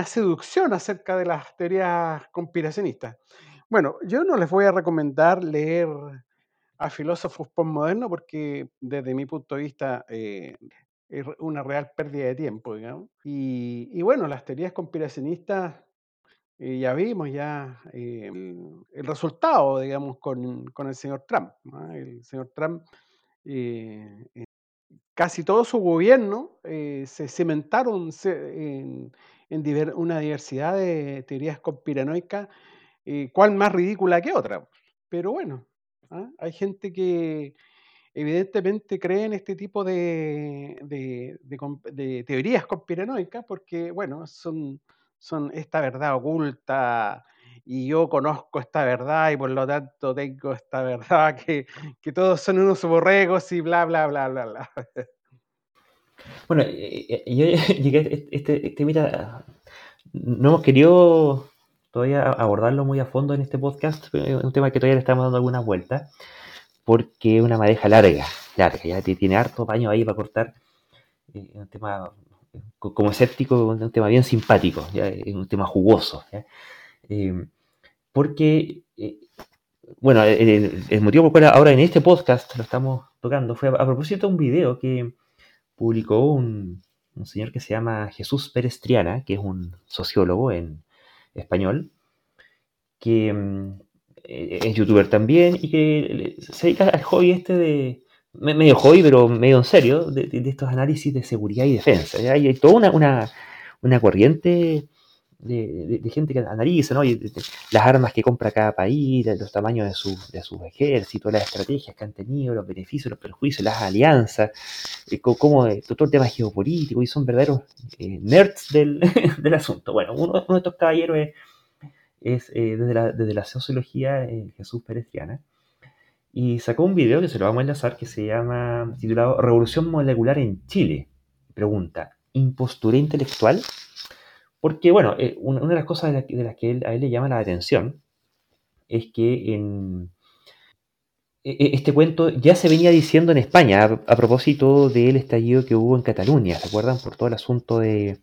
seducción acerca de las teorías conspiracionistas. Bueno, yo no les voy a recomendar leer a filósofos postmodernos porque desde mi punto de vista eh, es una real pérdida de tiempo, y bueno, las teorías conspiracionistas eh, ya vimos ya eh, el, resultado, digamos, con, con el señor Trump. El señor Trump, eh, casi todo su gobierno eh, se cimentaron se- en, en una diversidad de teorías conspiranoicas, cuál más ridícula que otra. Pero bueno, ¿ah? hay gente que evidentemente cree en este tipo de, de teorías conspiranoicas porque, bueno, son, son esta verdad oculta y yo conozco esta verdad y por lo tanto tengo esta verdad que, que todos son unos borregos y bla, bla, bla, bla, bla. Bueno, eh, eh, yo llegué a este, este, mira, no hemos querido todavía abordarlo muy a fondo en este podcast, pero es un tema que todavía le estamos dando algunas vueltas, porque es una madeja larga, larga, ya ti- tiene harto paño ahí para cortar. eh, Es un tema, como escéptico, es un tema bien simpático, ya, un tema jugoso. Eh, porque, eh, bueno, el, motivo por el cual ahora en este podcast lo estamos tocando fue a, propósito de un video que publicó un, un señor que se llama Jesús Pérez Triana, que es un sociólogo en español, que mm, eh, es youtuber también y que se dedica al hobby este de, medio hobby, pero medio en serio, de, de- estos análisis de seguridad y defensa. ¿ya? Y hay toda una, una, una corriente de, de- gente que analiza ¿no? Las armas que compra cada país, los tamaños de, su- sus ejércitos, las estrategias que han tenido, los beneficios, los perjuicios, las alianzas, eh, cómo eh, todo el tema geopolítico, y son verdaderos eh, nerds del, del asunto. Bueno, uno, de estos caballeros es, es, eh, desde, la, desde la sociología eh, Jesús Pérez Triana, y sacó un video que se lo vamos a enlazar que se llama, titulado Revolución Molecular en Chile. Pregunta, ¿impostura intelectual? Porque, bueno, eh, una, de las cosas de, la- las que él- a él le llama la atención es que en, e- e- este cuento ya se venía diciendo en España a, a propósito del estallido que hubo en Cataluña, ¿se acuerdan? Por todo el asunto de,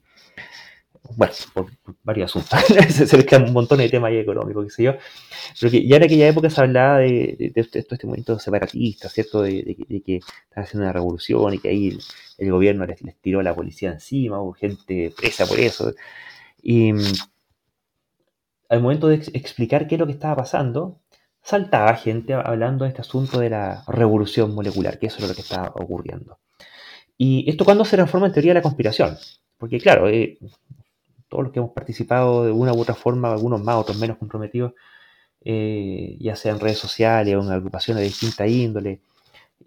bueno, por, varios asuntos. se, quedan un montón de temas ahí económicos, qué sé yo. Pero que ya en aquella época se hablaba de, de, de, este, este movimiento separatista, ¿cierto? De, que estaban haciendo una revolución y que ahí el, gobierno les, les, tiró a la policía encima, hubo gente presa por eso. Y mm, al momento de explicar qué es lo que estaba pasando, saltaba gente hablando de este asunto de la revolución molecular, que eso es lo que estaba ocurriendo. Y esto cuando se transforma en teoría de la conspiración. Porque claro, eh, todos los que hemos participado de una u otra forma, algunos más, otros menos comprometidos, eh, ya sea en redes sociales o en agrupaciones de distinta índole,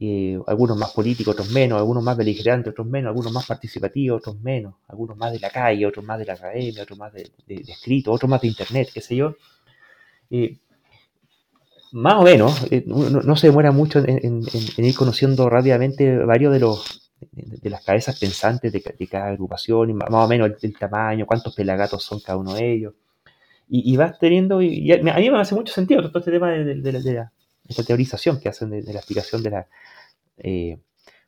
eh, algunos más políticos, otros menos, algunos más beligerantes, otros menos, algunos más participativos, otros menos, algunos más de la calle, otros más de la academia, otros más de, escrito, otros más de internet, qué sé yo. Eh, más o menos, no, se demora mucho en, ir conociendo rápidamente varios de los de, las cabezas pensantes de, cada agrupación, y más, o menos el, tamaño, cuántos pelagatos son cada uno de ellos. Y, vas teniendo, y, a mí me hace mucho sentido todo este tema de, la, esta teorización que hacen de, la explicación de la... Eh,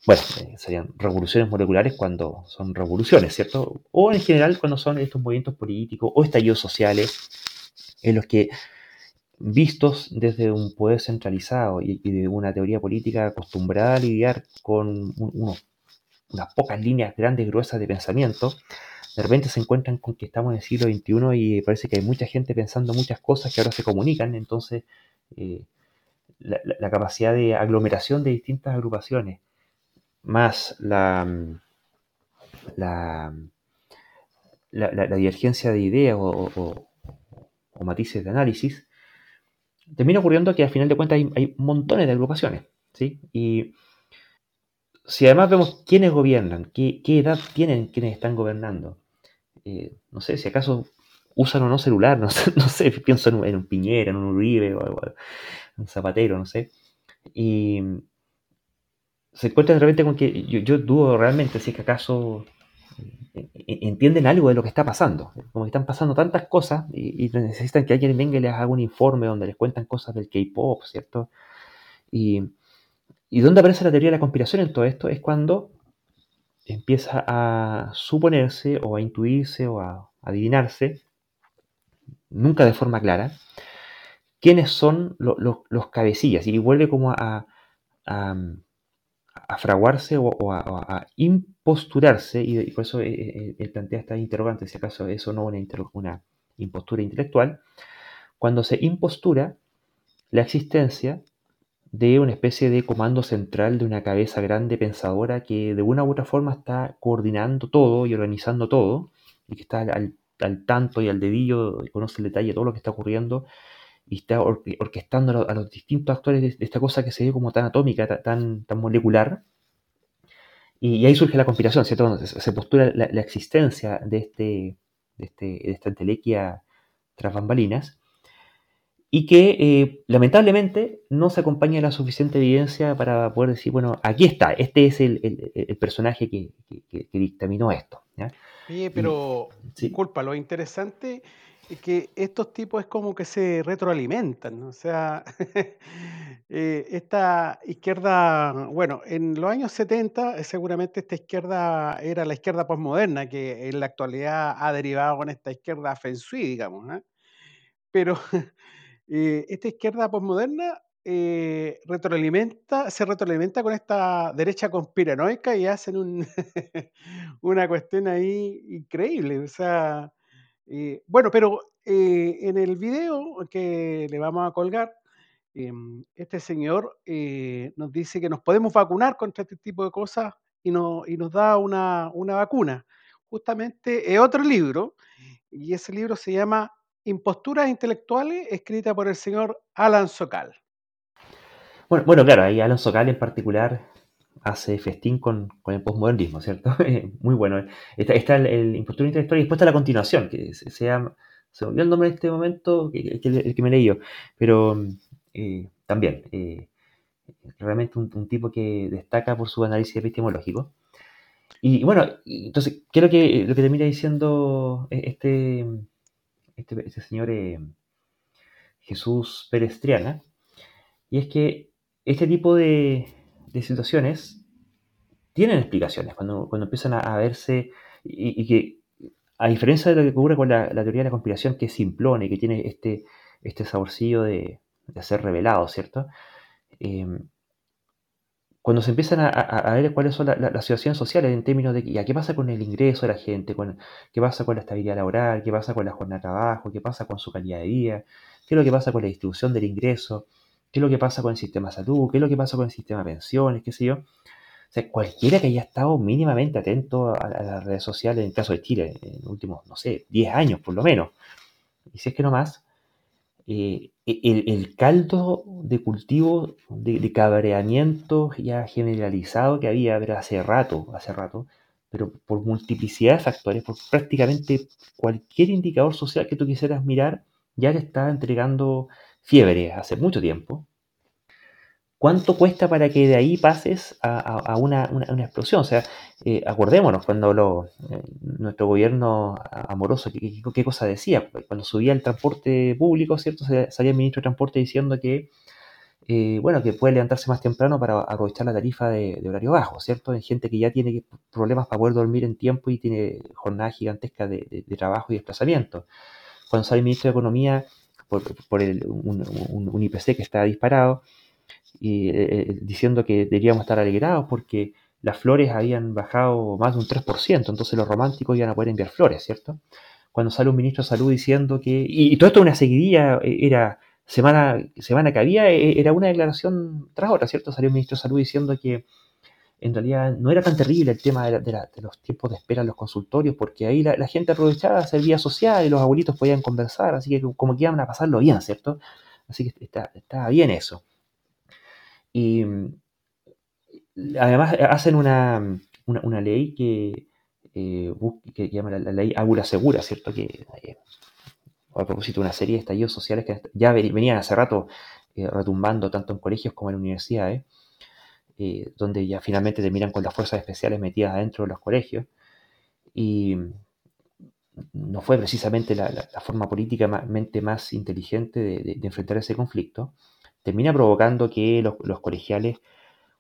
bueno, eh, serían revoluciones moleculares cuando son revoluciones, ¿cierto? O en general cuando son estos movimientos políticos o estallidos sociales en los que vistos desde un poder centralizado y, de una teoría política acostumbrada a lidiar con unos unas pocas líneas grandes, gruesas de pensamiento, de repente se encuentran con que estamos en el siglo XXI y parece que hay mucha gente pensando muchas cosas que ahora se comunican, entonces eh, la, capacidad de aglomeración de distintas agrupaciones, más la, la, divergencia de ideas o, matices de análisis, termina ocurriendo que al final de cuentas hay, hay montones de agrupaciones, ¿sí? Y si además vemos quiénes gobiernan, qué, edad tienen quienes están gobernando, eh, no sé, si acaso usan o no celular, no sé, pienso en un, Piñera, en un Uribe o, un Zapatero, no sé. Y se encuentran de repente con que yo, dudo realmente si es que acaso eh, entienden algo de lo que está pasando. Como que están pasando tantas cosas y, necesitan que alguien venga y les haga un informe donde les cuentan cosas del K-pop, ¿cierto? Y ¿Y dónde aparece la teoría de la conspiración en todo esto? Es cuando empieza a suponerse o a intuirse o a adivinarse, nunca de forma clara, quiénes son los cabecillas y vuelve como a, a, fraguarse o, a, imposturarse, y, por eso eh, eh, él, plantea esta interrogante, si acaso eso no es una, una impostura intelectual, cuando se impostura la existencia de una especie de comando central de una cabeza grande pensadora que de una u otra forma está coordinando todo y organizando todo y que está al, tanto y al dedillo, conoce el detalle de todo lo que está ocurriendo y está orquestando a los, distintos actores de, esta cosa que se ve como tan atómica, tan, tan molecular. Y, ahí surge la conspiración, ¿cierto? Se, postura la, existencia de, este, de, este, de esta entelequia tras bambalinas y que eh, lamentablemente no se acompaña de la suficiente evidencia para poder decir, bueno, aquí está, este es el, personaje que, dictaminó esto. Oye, pero, disculpa, lo interesante es que estos tipos es como que se retroalimentan, o sea, eh, esta izquierda, bueno, en los años 70 eh, seguramente esta izquierda era la izquierda postmoderna, que en la actualidad ha derivado con esta izquierda feng digamos, pero Eh, esta izquierda posmoderna eh, retroalimenta, se retroalimenta con esta derecha conspiranoica y hacen un una cuestión ahí increíble. O sea, eh, bueno, pero en el video que le vamos a colgar, em, este señor nos dice que nos podemos vacunar contra este tipo de cosas y, y nos da una, una vacuna. Justamente es otro libro, y ese libro se llama Imposturas intelectuales, escrita por el señor Alan Sokal. Bueno, bueno, claro, ahí Alan Sokal en particular hace festín con, el postmodernismo, ¿cierto? Muy bueno. Está, el, Impostura Intelectual y después está la continuación, que se, llama, se olvidó el nombre en este momento, que, el que me leí yo, pero eh, también, eh, realmente un, tipo que destaca por su análisis epistemológico. Y, bueno, entonces, ¿qué que, lo que termina diciendo este este, este, señor eh, Jesús Pérez Triana, y es que este tipo de, situaciones tienen explicaciones cuando, cuando empiezan a, verse y, que a diferencia de lo que ocurre con la, teoría de la conspiración, que es simplona y que tiene este, este saborcillo de, ser revelado, ¿cierto? Em, cuando se empiezan a, ver cuáles son las situaciones sociales en términos de qué pasa con el ingreso de la gente, qué pasa con la estabilidad laboral, qué pasa con la jornada de trabajo, qué pasa con su calidad de vida, qué es lo que pasa con la distribución del ingreso, qué es lo que pasa con el sistema de salud, qué es lo que pasa con el sistema de pensiones, qué sé yo. O sea, cualquiera que haya estado mínimamente atento a, las redes sociales, en el caso de Chile, en los últimos, no sé, 10 años por lo menos, y si es que no más, eh, el, caldo de cultivo de, cabreamiento ya generalizado que había hace rato, hace rato, pero por multiplicidad de factores, por prácticamente cualquier indicador social que tú quisieras mirar, ya le estaba entregando fiebre hace mucho tiempo. ¿Cuánto cuesta para que de ahí pases a, una, explosión? O sea, eh, acordémonos cuando eh, nuestro gobierno amoroso, ¿qué, cosa decía? Cuando subía el transporte público, ¿cierto? Salía el ministro de Transporte diciendo que, eh, bueno, que puede levantarse más temprano para aprovechar la tarifa de, horario bajo, ¿cierto? Hay gente que ya tiene problemas para poder dormir en tiempo y tiene jornadas gigantescas de, trabajo y desplazamiento. Cuando sale el ministro de Economía por, un IPC que está disparado, y, eh, eh, diciendo que deberíamos estar alegrados porque las flores habían bajado más de un 3%, entonces los románticos iban a poder enviar flores, ¿cierto? Cuando sale un ministro de salud diciendo que... Y, todo esto una seguidilla, eh, era semana, semana que había, era una declaración tras otra, ¿cierto? Salió un ministro de salud diciendo que en realidad no era tan terrible el tema de, los tiempos de espera en los consultorios, porque ahí la, gente aprovechaba hacer vía social y los abuelitos podían conversar, así que como que iban a pasarlo bien, ¿cierto? Así que está, está bien eso. Y además hacen una, una, ley que, eh, que llama la, ley Águla Segura, ¿cierto? Que eh, a propósito de una serie de estallidos sociales que ya venían hace rato eh, retumbando tanto en colegios como en universidades, donde ya finalmente terminan con las fuerzas especiales metidas adentro de los colegios. Y no fue precisamente la, forma políticamente más inteligente de, enfrentar ese conflicto termina provocando que los, colegiales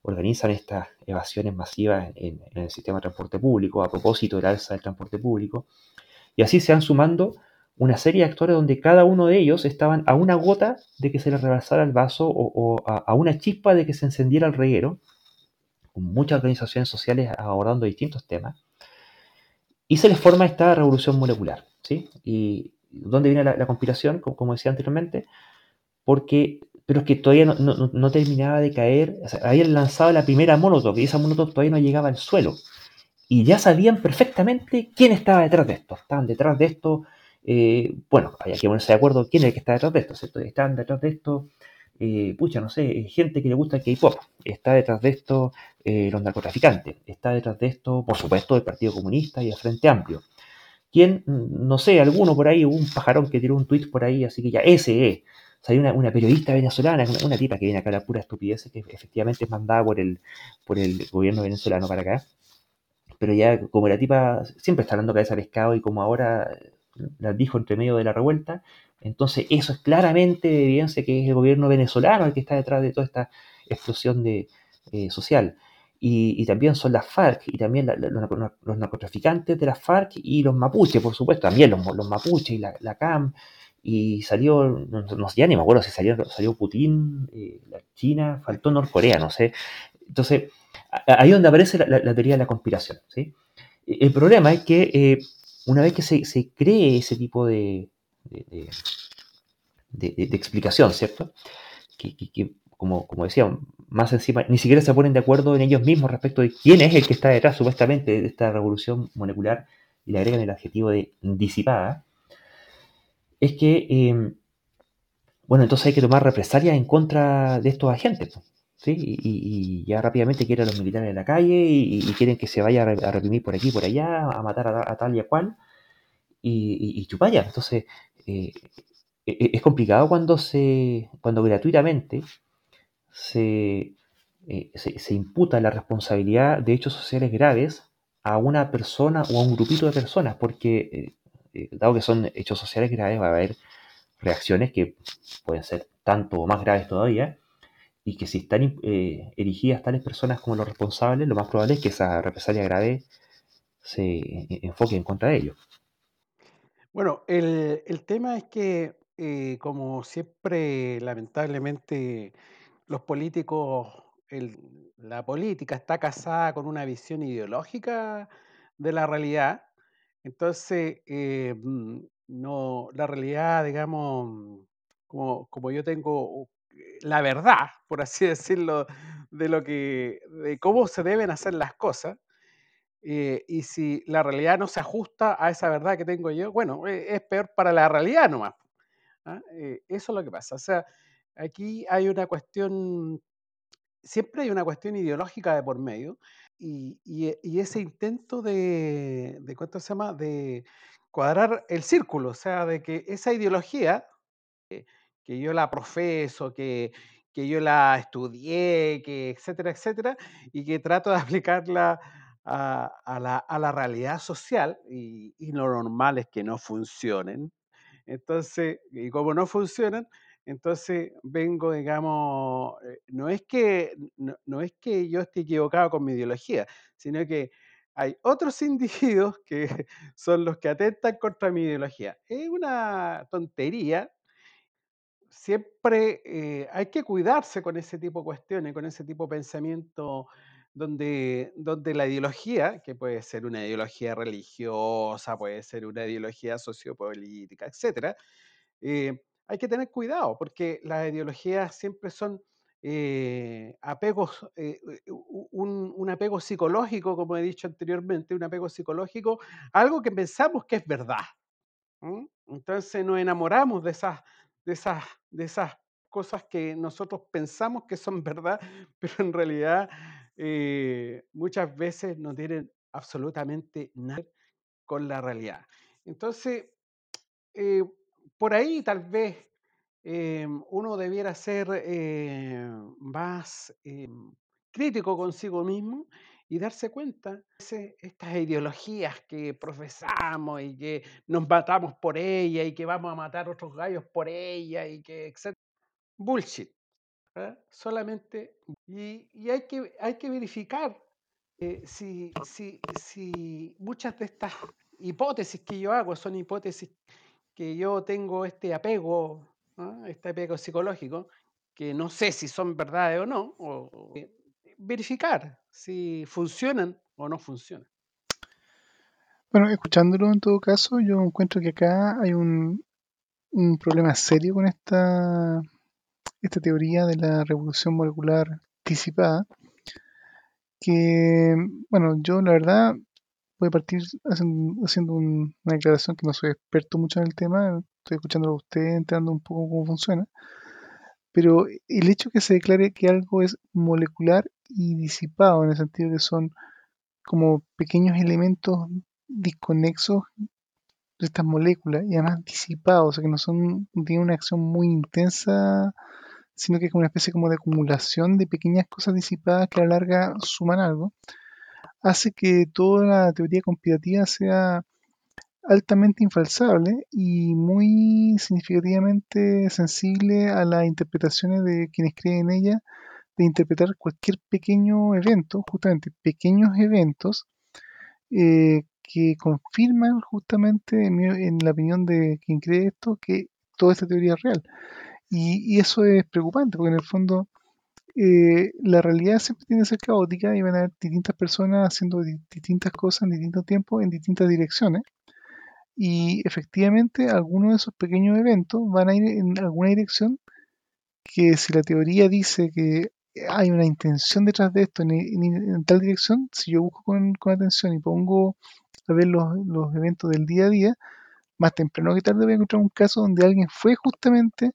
organizan estas evasiones masivas en, el sistema de transporte público a propósito del alza del transporte público. Y así se van sumando una serie de actores donde cada uno de ellos estaban a una gota de que se les rebasara el vaso o, a, una chispa de que se encendiera el reguero, con muchas organizaciones sociales abordando distintos temas. Y se les forma esta revolución molecular. ¿sí? ¿Y dónde viene la, conspiración? como decía anteriormente, porque pero es que todavía no, terminaba de caer, o habían lanzado la primera Molotov y esa Molotov todavía no llegaba al suelo. Y ya sabían perfectamente quién estaba detrás de esto. Estaban detrás de esto, eh, bueno, había que ponerse de acuerdo quién es el que está detrás de esto, ¿cierto? Estaban detrás de esto, eh, pucha, no sé, gente que le gusta el K-pop, está detrás de esto eh, los narcotraficantes, está detrás de esto, por supuesto, el Partido Comunista y el Frente Amplio. ¿Quién? No sé, alguno por ahí, un pajarón que tiró un tweet por ahí, así que ya, ese es hay una, periodista venezolana, una, tipa que viene acá a la pura estupidez, que efectivamente es mandada por el, por el gobierno venezolano para acá. Pero ya, como la tipa siempre está dando cabeza al pescado y como ahora la dijo entre medio de la revuelta, entonces eso es claramente evidencia que es el gobierno venezolano el que está detrás de toda esta explosión de, eh, social. Y, también son las FARC y también los, narcotraficantes de las FARC y los mapuches, por supuesto, también los, los mapuches y la, la CAM y salió, no, sé, ya ni me acuerdo si salió, salió Putin, eh, la China, faltó Norcorea, no sé. Entonces, ahí es donde aparece la, teoría de la conspiración. ¿sí? El problema es que eh, una vez que se, se, cree ese tipo de, de, explicación, ¿cierto? Que, que, como, como decía, más encima, ni siquiera se ponen de acuerdo en ellos mismos respecto de quién es el que está detrás supuestamente de esta revolución molecular y le agregan el adjetivo de disipada es que, em, bueno, entonces hay que tomar represalias en contra de estos agentes, ¿sí? Y, ya rápidamente quieren los militares en la calle y, quieren que se vaya a reprimir por aquí, por allá, a matar a, tal y a cual, y, y. Entonces, eh, e, e, es complicado cuando se, cuando gratuitamente se, eh, se, imputa la responsabilidad de hechos sociales graves a una persona o a un grupito de personas, porque eh, dado que son hechos sociales graves, va a haber reacciones que pueden ser tanto o más graves todavía, y que si están eh, erigidas tales personas como los responsables, lo más probable es que esa represalia grave se enfoque en contra de ellos. Bueno, el, el tema es que, eh, como siempre, lamentablemente, los políticos, el- la política está casada con una visión ideológica de la realidad. Entonces, eh, mm, no, la realidad, digamos, como, como yo tengo eh, la verdad, por así decirlo, de lo que, de cómo se deben hacer las cosas, eh, y si la realidad no se ajusta a esa verdad que tengo yo, bueno, eh, es peor para la realidad nomás. ¿ah? Eh, eso es lo que pasa. O sea, aquí hay una cuestión, siempre hay una cuestión ideológica de por medio, y, y- ese intento de, de, ¿cuánto se llama? De cuadrar el círculo, o sea, de que esa ideología que yo la profeso, que, que yo la estudié, que etcétera, etcétera, y que trato de aplicarla a, a la, a la realidad social y, y lo normal es que no funcionen. Entonces, y como no funcionan, entonces vengo, digamos, eh, no es que no, es que yo esté equivocado con mi ideología, sino que hay otros individuos que son los que atentan contra mi ideología. Es una tontería, siempre eh, hay que cuidarse con ese tipo de cuestiones, con ese tipo de pensamiento donde, donde la ideología, que puede ser una ideología religiosa, puede ser una ideología sociopolítica, etcétera, eh, hay que tener cuidado porque las ideologías siempre son eh, apegos, eh, u- un, apego psicológico, como he dicho anteriormente, un apego psicológico, algo que pensamos que es verdad. Entonces nos enamoramos de esas, de esas, de esas cosas que nosotros pensamos que son verdad, pero en realidad eh, muchas veces no tienen absolutamente nada con la realidad. Entonces, eh, por ahí tal vez eh, uno debiera ser eh, más eh, crítico consigo mismo y darse cuenta de estas ideologías que profesamos y que nos matamos por ella y que vamos a matar otros gallos por ella y que etc. Bullshit. Solamente. Y, y hay, que, hay que verificar si, si, si muchas de estas hipótesis que yo hago son hipótesis que yo tengo este apego, este apego psicológico, que no sé si son verdades o no, o, o, verificar si funcionan o no funcionan. Bueno, escuchándolo en todo caso, yo encuentro que acá hay un, un problema serio con esta, esta teoría de la revolución molecular anticipada, que, bueno, yo la verdad voy a partir haciendo, un- una declaración que no soy experto mucho en el tema, estoy escuchándolo a usted, entrando un poco cómo funciona, pero el hecho que se declare que algo es molecular y disipado, en el sentido que son como pequeños elementos disconexos de estas moléculas y además disipados, o sea que no son, tienen una acción muy intensa, sino que es como una especie como de acumulación de pequeñas cosas disipadas que a la larga suman algo, hace que toda la teoría conspirativa sea altamente infalsable y muy significativamente sensible a las interpretaciones de quienes creen en ella, de interpretar cualquier pequeño evento, justamente pequeños eventos, eh, que confirman justamente, en, la opinión de quien cree esto, que toda esta teoría es real. Y eso es preocupante, porque en el fondo eh, la realidad siempre tiende a ser caótica y van a haber distintas personas haciendo di- distintas cosas en distintos tiempos, en distintas direcciones. Y efectivamente algunos de esos pequeños eventos van a ir en alguna dirección que si la teoría dice que hay una intención detrás de esto en tal dirección, si yo busco con, con atención y pongo a ver los, los eventos del día a día, más temprano que tarde voy a encontrar un caso donde alguien fue justamente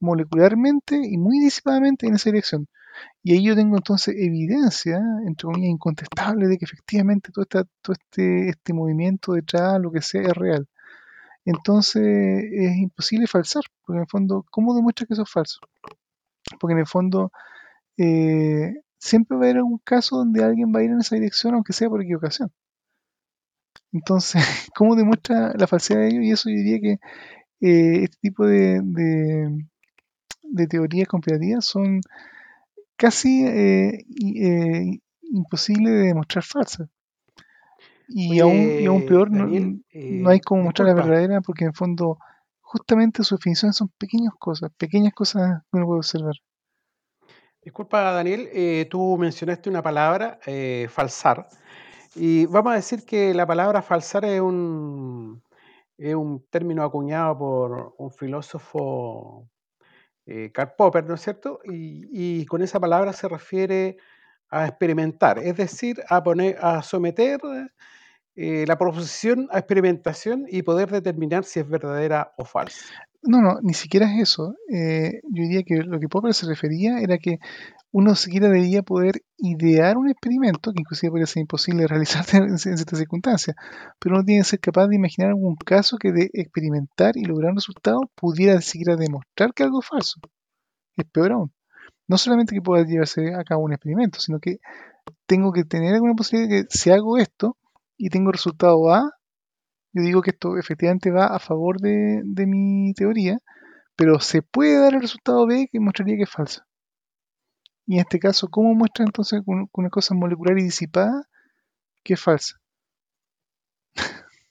molecularmente y muy disipadamente en esa dirección. Y ahí yo tengo entonces evidencia, entre comillas, incontestable de que efectivamente todo, esta, todo este, este movimiento detrás, lo que sea, es real. Entonces es imposible falsar, porque en el fondo, ¿cómo demuestras que eso es falso? Porque en el fondo eh, siempre va a haber algún caso donde alguien va a ir en esa dirección, aunque sea por equivocación. Entonces, ¿cómo demuestra la falsedad de ello? Y eso yo diría que eh, este tipo de, de, teorías conspirativas son casi eh, eh, imposibles de demostrar falsas. Y, aún, y aún Oye, peor, no, Daniel, no hay eh, como mostrar la verdadera porque en el fondo justamente su definición son pequeñas cosas, pequeñas cosas que uno puede observar. disculpa, Daniel, eh, tú mencionaste una palabra, eh, falsar, y vamos a decir que la palabra falsar es un, es un término acuñado por un filósofo, eh, Karl Popper, ¿no es cierto? Y, y con esa palabra se refiere a experimentar, es decir, a poner, a someter eh, la proposición a experimentación y poder determinar si es verdadera o falsa. No, no, ni siquiera es eso. Eh, yo diría que lo que Popper se refería era que uno siquiera debía poder idear un experimento, que inclusive podría ser imposible realizar en, en ciertas circunstancias, pero uno tiene que ser capaz de imaginar algún caso que de experimentar y lograr un resultado pudiera siquiera demostrar que algo es falso. Es peor aún. No solamente que pueda llevarse a cabo un experimento, sino que tengo que tener alguna posibilidad de que si hago esto y tengo resultado A, yo digo que esto efectivamente va a favor de, de mi teoría, pero se puede dar el resultado B que mostraría que es falso. Y en este caso, ¿cómo muestra entonces con una cosa molecular y disipada que es falsa?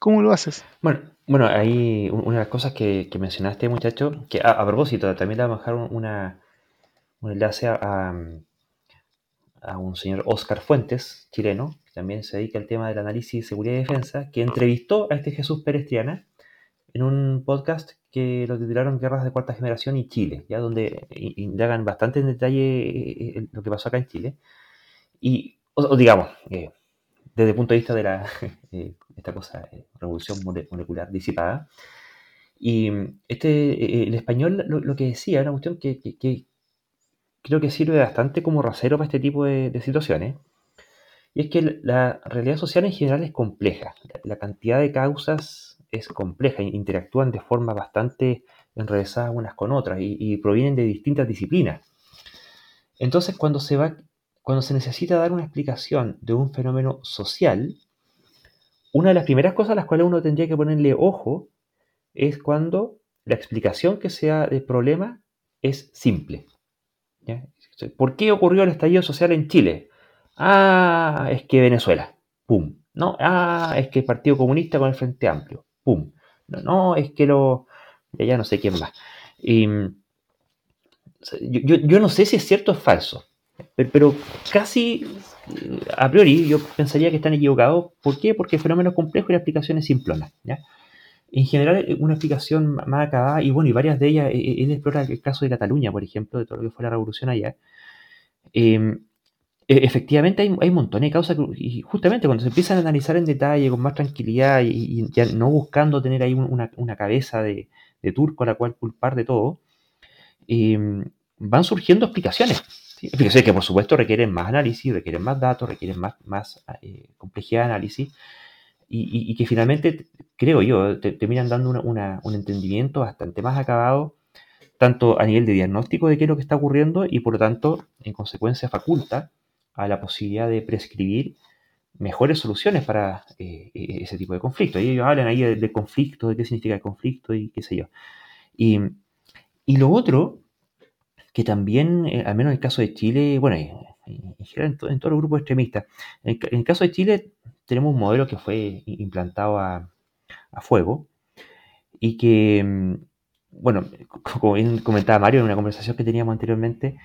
¿Cómo lo haces? Bueno, bueno, ahí una de las cosas que, mencionaste, muchacho, que a, a propósito, también le vamos a dejar un- una, un enlace a, a un señor Oscar Fuentes, chileno, que también se dedica al tema del análisis, seguridad y defensa, que entrevistó a este Jesús Pérez Triana en un podcast que lo titularon Guerras de Cuarta Generación y Chile, ya donde indagan bastante en detalle eh, eh, lo que pasó acá en Chile. Y, o, digamos, eh, desde el punto de vista de la, eh, esta cosa, eh, revolución mole- molecular disipada. Y este, eh, el español lo, lo que decía era una cuestión que- que creo que sirve bastante como rasero para este tipo de, situaciones. Y es que la realidad social en general es compleja. La, cantidad de causas es compleja, in- interactúan de forma bastante enrevesadas unas con otras y, y provienen de distintas disciplinas. Entonces, cuando se va, cuando se necesita dar una explicación de un fenómeno social, una de las primeras cosas a las cuales uno tendría que ponerle ojo es cuando la explicación que sea del problema es simple. ¿Por qué ocurrió el estallido social en Chile? Ah, es que Venezuela. Pum. No, ah, es que el Partido Comunista con el Frente Amplio. Pum. No, no es que lo. Ya, no sé quién más. Y, yo, yo, no sé si es cierto o es falso, pero, casi eh, a priori yo pensaría que están equivocados. ¿Por qué? Porque el fenómeno es complejo y la explicación es simplona. ¿ya? En general, eh, una explicación más acabada, y bueno, y varias de ellas, eh, él explora el caso de Cataluña, por ejemplo, de todo lo que fue la revolución allá. Eh, efectivamente hay, hay montones de causas y justamente cuando se empiezan a analizar en detalle con más tranquilidad y, y ya no buscando tener ahí un- una, una cabeza de, de turco a la cual culpar de todo, eh, van surgiendo explicaciones. ¿sí? Explicaciones que por supuesto requieren más análisis, requieren más datos, requieren más, más eh, complejidad de análisis y, que finalmente, creo yo, te- terminan dando un entendimiento bastante más acabado, tanto a nivel de diagnóstico de qué es lo que está ocurriendo y por lo tanto, en consecuencia, faculta a la posibilidad de prescribir mejores soluciones para eh, eh, ese tipo de conflictos. Y ellos hablan ahí de, de conflicto, de qué significa el conflicto y qué sé yo. Y, lo otro, que también, eh, al menos en el caso de Chile, bueno, en, en general en, to- en todos los grupos extremistas, en el caso de Chile tenemos un modelo que fue implantado a, fuego y que, mm, bueno, co- como bien comentaba Mario en una conversación que teníamos anteriormente,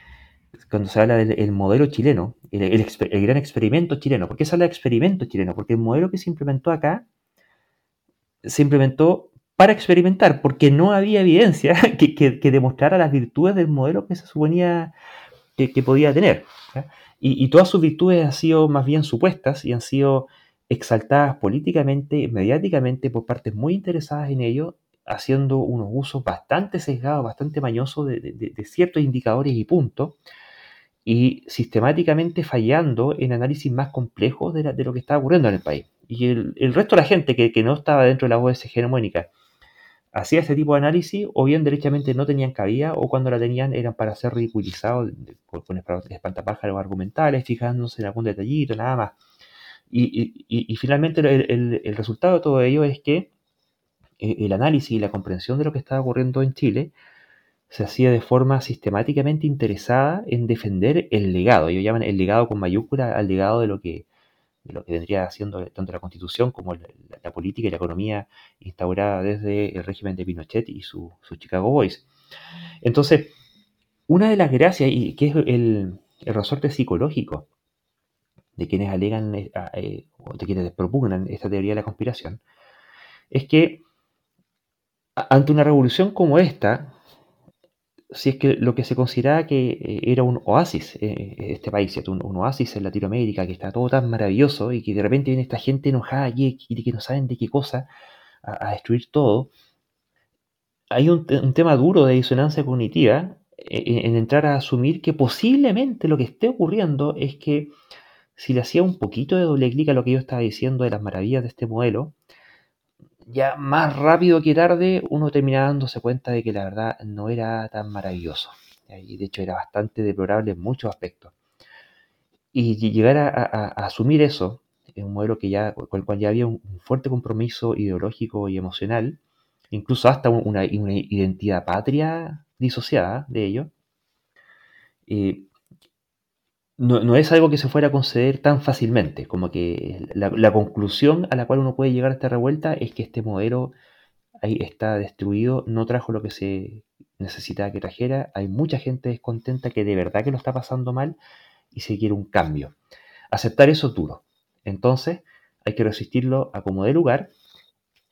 cuando se habla del el modelo chileno, el, gran experimento chileno, ¿por qué se habla de experimento chileno? Porque el modelo que se implementó acá se implementó para experimentar, porque no había evidencia que, que- demostrara las virtudes del modelo que se suponía que, podía tener. y todas sus virtudes han sido más bien supuestas y han sido exaltadas políticamente, mediáticamente por partes muy interesadas en ello, haciendo unos usos bastante sesgados, bastante mañosos de, ciertos indicadores y puntos, y sistemáticamente fallando en análisis más complejos de, lo que estaba ocurriendo en el país. Y el, el resto de la gente que, que no estaba dentro de la OS hegemónica hacía este tipo de análisis, o bien derechamente no tenían cabida, o cuando la tenían eran para ser ridiculizados con espantapájaros argumentales, fijándose en algún detallito, nada más. Y, y- finalmente el, resultado de todo ello es que eh, el análisis y la comprensión de lo que estaba ocurriendo en Chile se hacía de forma sistemáticamente interesada en defender el legado. Ellos llaman el legado con mayúscula al legado de lo que, de lo que vendría haciendo tanto la constitución como la, política y la economía instaurada desde el régimen de Pinochet y su, Chicago Boys. Entonces, una de las gracias, y que es el resorte psicológico de quienes alegan eh, eh, o de quienes propugnan esta teoría de la conspiración, es que ante una revolución como esta, si es que lo que se consideraba que eh, era un oasis, este país, un, un, oasis en Latinoamérica, que está todo tan maravilloso y que de repente viene esta gente enojada aquí y que no saben de qué cosa a, destruir todo, hay un, un, tema duro de disonancia cognitiva en, en entrar a asumir que posiblemente lo que esté ocurriendo es que si le hacía un poquito de doble clic a lo que yo estaba diciendo de las maravillas de este modelo, ya más rápido que tarde uno terminaba dándose cuenta de que la verdad no era tan maravilloso. Y de hecho era bastante deplorable en muchos aspectos. Y llegar a, asumir eso, en un modelo que ya, con el cual ya había un, fuerte compromiso ideológico y emocional, incluso hasta una, identidad patria disociada de ello, eh, no, es algo que se fuera a conceder tan fácilmente, como que la, conclusión a la cual uno puede llegar a esta revuelta es que este modelo ahí está destruido, no trajo lo que se necesitaba que trajera, hay mucha gente descontenta que de verdad que lo está pasando mal y se quiere un cambio. Aceptar eso es duro. Entonces hay que resistirlo a como de lugar,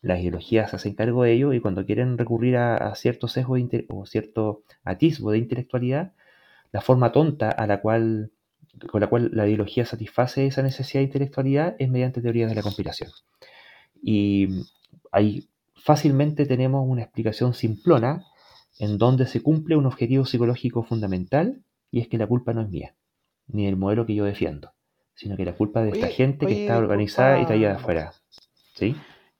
las ideologías se hacen cargo de ello y cuando quieren recurrir a, a cierto sesgo o cierto atisbo de intelectualidad, la forma tonta a la cual con la cual la ideología satisface esa necesidad de intelectualidad es mediante teorías de la conspiración. Y ahí fácilmente tenemos una explicación simplona en donde se cumple un objetivo psicológico fundamental y es que la culpa no es mía, ni del modelo que yo defiendo, sino que la culpa es de esta gente que está organizada y traída de afuera. ¿Sí?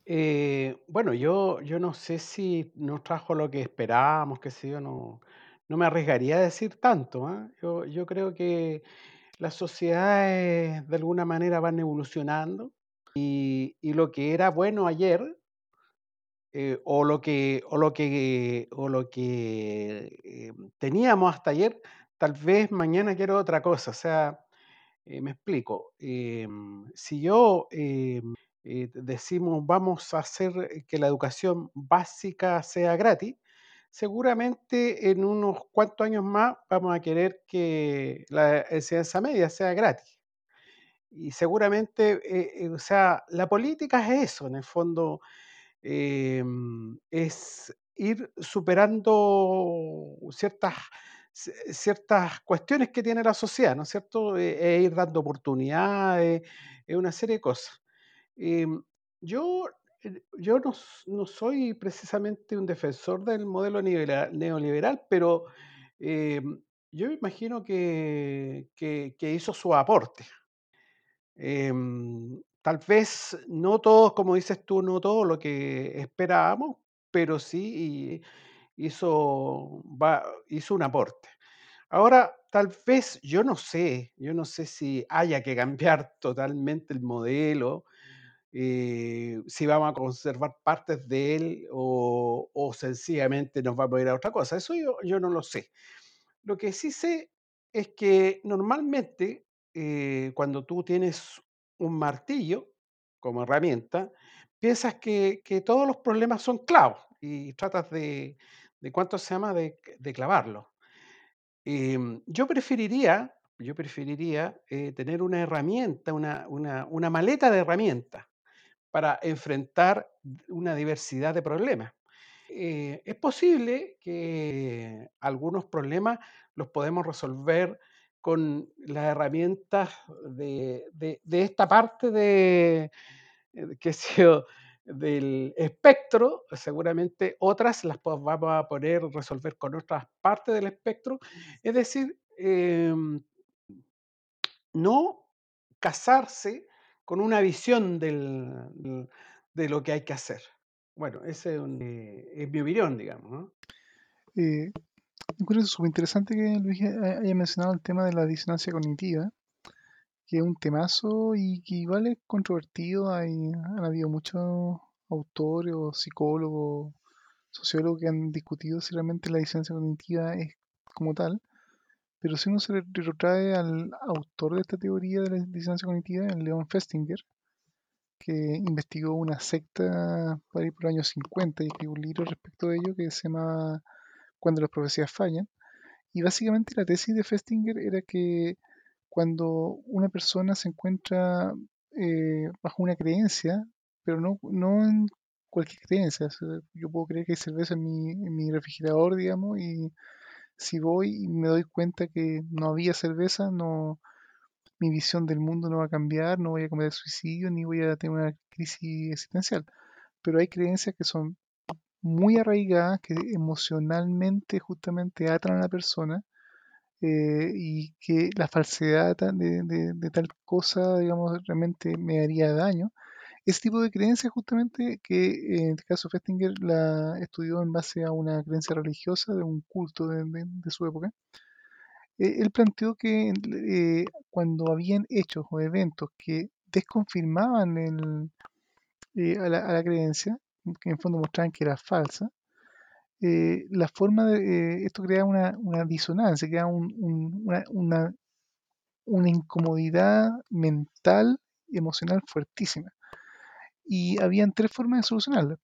Eh, bueno, yo, yo no sé si nos trajo lo que esperábamos, que sé yo, no, no me arriesgaría a decir tanto. ¿ah? Yo, yo creo que las sociedades de alguna manera van evolucionando y, lo que era bueno ayer eh, o lo que, o lo que, o lo que eh, teníamos hasta ayer, tal vez mañana quiero otra cosa. O sea, eh, me explico. si yo decimos vamos a hacer que la educación básica sea gratis, seguramente en unos cuantos años más vamos a querer que la enseñanza media sea gratis. Y seguramente, eh, eh, o sea, la política es eso, en el fondo, es ir superando ciertas, ciertas cuestiones que tiene la sociedad, ¿no es cierto? E, e ir dando oportunidades, es una serie de cosas. Em, yo eh, yo no, no soy precisamente un defensor del modelo neoliberal, pero em, yo me imagino que, que, hizo su aporte. Em, tal vez no todos, como dices tú, no todo lo que esperábamos, pero sí hizo, va, hizo un aporte. Ahora, tal vez, yo no sé, yo no sé si haya que cambiar totalmente el modelo, eh, si vamos a conservar partes de él o, sencillamente nos vamos a ir a otra cosa. Eso yo, yo no lo sé. Lo que sí sé es que normalmente eh, cuando tú tienes un martillo como herramienta, piensas que, todos los problemas son clavos y tratas de, de cuánto se llama, de, clavarlo. Em, yo preferiría, yo preferiría eh, tener una herramienta, una, una, una maleta de herramientas para enfrentar una diversidad de problemas. Eh, es posible que algunos problemas los podemos resolver con las herramientas de, esta parte de, eh, que del espectro, seguramente otras las vamos a poder resolver con otras partes del espectro. Es decir, em, no casarse con una visión del, de lo que hay que hacer. Bueno, ese es, eh, mi opinión, digamos. ¿no? Eh, es súper interesante que Luis haya mencionado el tema de la disonancia cognitiva, que es un temazo y que igual es controvertido. Hay, han habido muchos autores o psicólogos, sociólogos que han discutido si realmente la disonancia cognitiva es como tal. Pero si uno se re- retrotrae al autor de esta teoría de la disonancia cognitiva, el Leon Festinger, que investigó una secta para ir por los años 50 y escribió un libro respecto de ello que se llama Cuando las profecías fallan. Y básicamente la tesis de Festinger era que cuando una persona se encuentra eh, bajo una creencia, pero no, no en cualquier creencia, yo puedo creer que hay cerveza en mi, en mi refrigerador, digamos, y si voy y me doy cuenta que no había cerveza, no, mi visión del mundo no va a cambiar, no voy a cometer suicidio, ni voy a tener una crisis existencial. Pero hay creencias que son muy arraigadas, que emocionalmente justamente atan a la persona eh, y que la falsedad de tal cosa, digamos, realmente me haría daño. Ese tipo de creencias justamente que en este caso Festinger la estudió en base a una creencia religiosa de un culto de, su época. Eh, él planteó que eh, cuando habían hechos o eventos que desconfirmaban el, eh, a, la, creencia, que en el fondo mostraban que era falsa, eh, la forma de esto crea una, disonancia, crea un- un- una, una- una incomodidad mental emocional fuertísima. Y habían tres formas de solucionarla.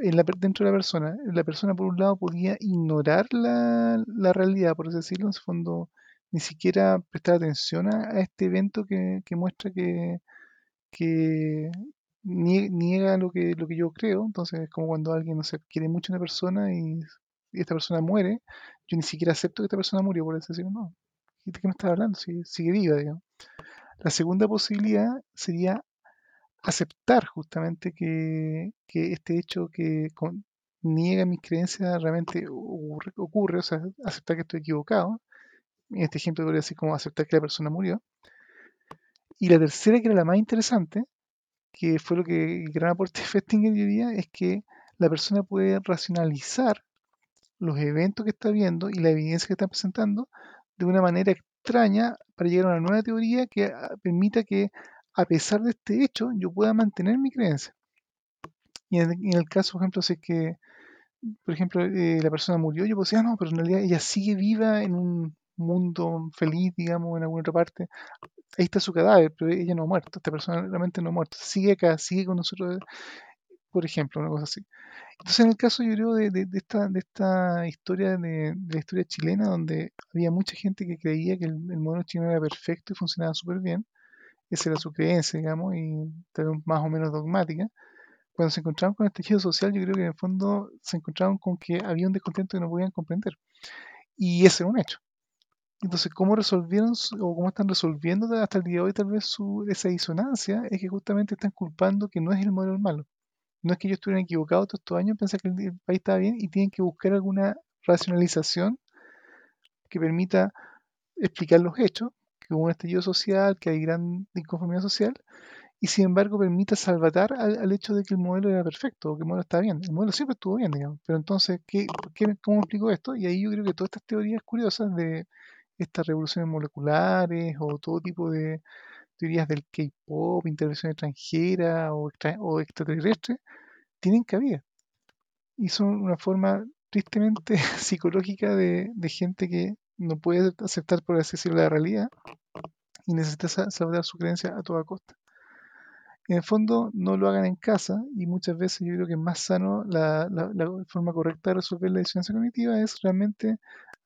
En la per- dentro de la persona, la persona por un lado podía ignorar la, la realidad, por así decirlo, en su fondo ni siquiera prestar atención a, a este evento que, que muestra que, que nie- niega lo que, lo que yo creo. Entonces es como cuando alguien no sé, quiere mucho a una persona y, y esta persona muere, yo ni siquiera acepto que esta persona murió, por así decirlo, no. ¿De qué me estás hablando? Sigue, sigue viva, digamos. La segunda posibilidad sería aceptar justamente que, este hecho que niega mis creencias realmente ocurre, o sea, aceptar que estoy equivocado. En este ejemplo podría decir como aceptar que la persona murió. Y la tercera, que era la más interesante, que fue lo que el gran aporte de Festinger diría, es que la persona puede racionalizar los eventos que está viendo y la evidencia que está presentando de una manera extraña para llegar a una nueva teoría que ah, permita que a pesar de este hecho yo pueda mantener mi creencia. Y en, el caso, por ejemplo, si es que, por ejemplo, eh, la persona murió, yo puedo decir, ah, no, pero en realidad ella sigue viva en un mundo feliz, digamos, en alguna otra parte. Ahí está su cadáver, pero ella no ha muerto, esta persona realmente no ha muerto. Sigue acá, sigue con nosotros, por ejemplo, una cosa así. Entonces, en el caso, yo creo, de, esta, de esta historia, de, de la historia chilena, donde había mucha gente que creía que el, el modelo chileno era perfecto y funcionaba súper bien, esa era su creencia, digamos, y vez más o menos dogmática. Cuando se encontraban con el tejido social, yo creo que en el fondo se encontraban con que había un descontento que no podían comprender. Y ese era un hecho. Entonces, ¿cómo resolvieron o cómo están resolviendo hasta el día de hoy tal vez su, esa disonancia? Es que justamente están culpando que no es el modelo el malo. No es que ellos estuvieran equivocados todos estos años, pensar que el, el país estaba bien y tienen que buscar alguna racionalización que permita explicar los hechos, que hubo un estallido social, que hay gran inconformidad social, y sin embargo permita salvatar al, al hecho de que el modelo era perfecto, o que el modelo está bien. El modelo siempre estuvo bien, digamos. Pero entonces, ¿qué, qué- ¿cómo explico esto? Y ahí yo creo que todas estas teorías curiosas de estas revoluciones moleculares o todo tipo de teorías del K-pop, intervención extranjera o, extra- o extraterrestre, tienen cabida. Y son una forma tristemente psicológica de gente que no puede aceptar, por así la realidad y necesita sa- salvar su creencia a toda costa. En el fondo, no lo hagan en casa y muchas veces yo creo que es más sano, la, forma correcta de resolver la disonancia cognitiva es realmente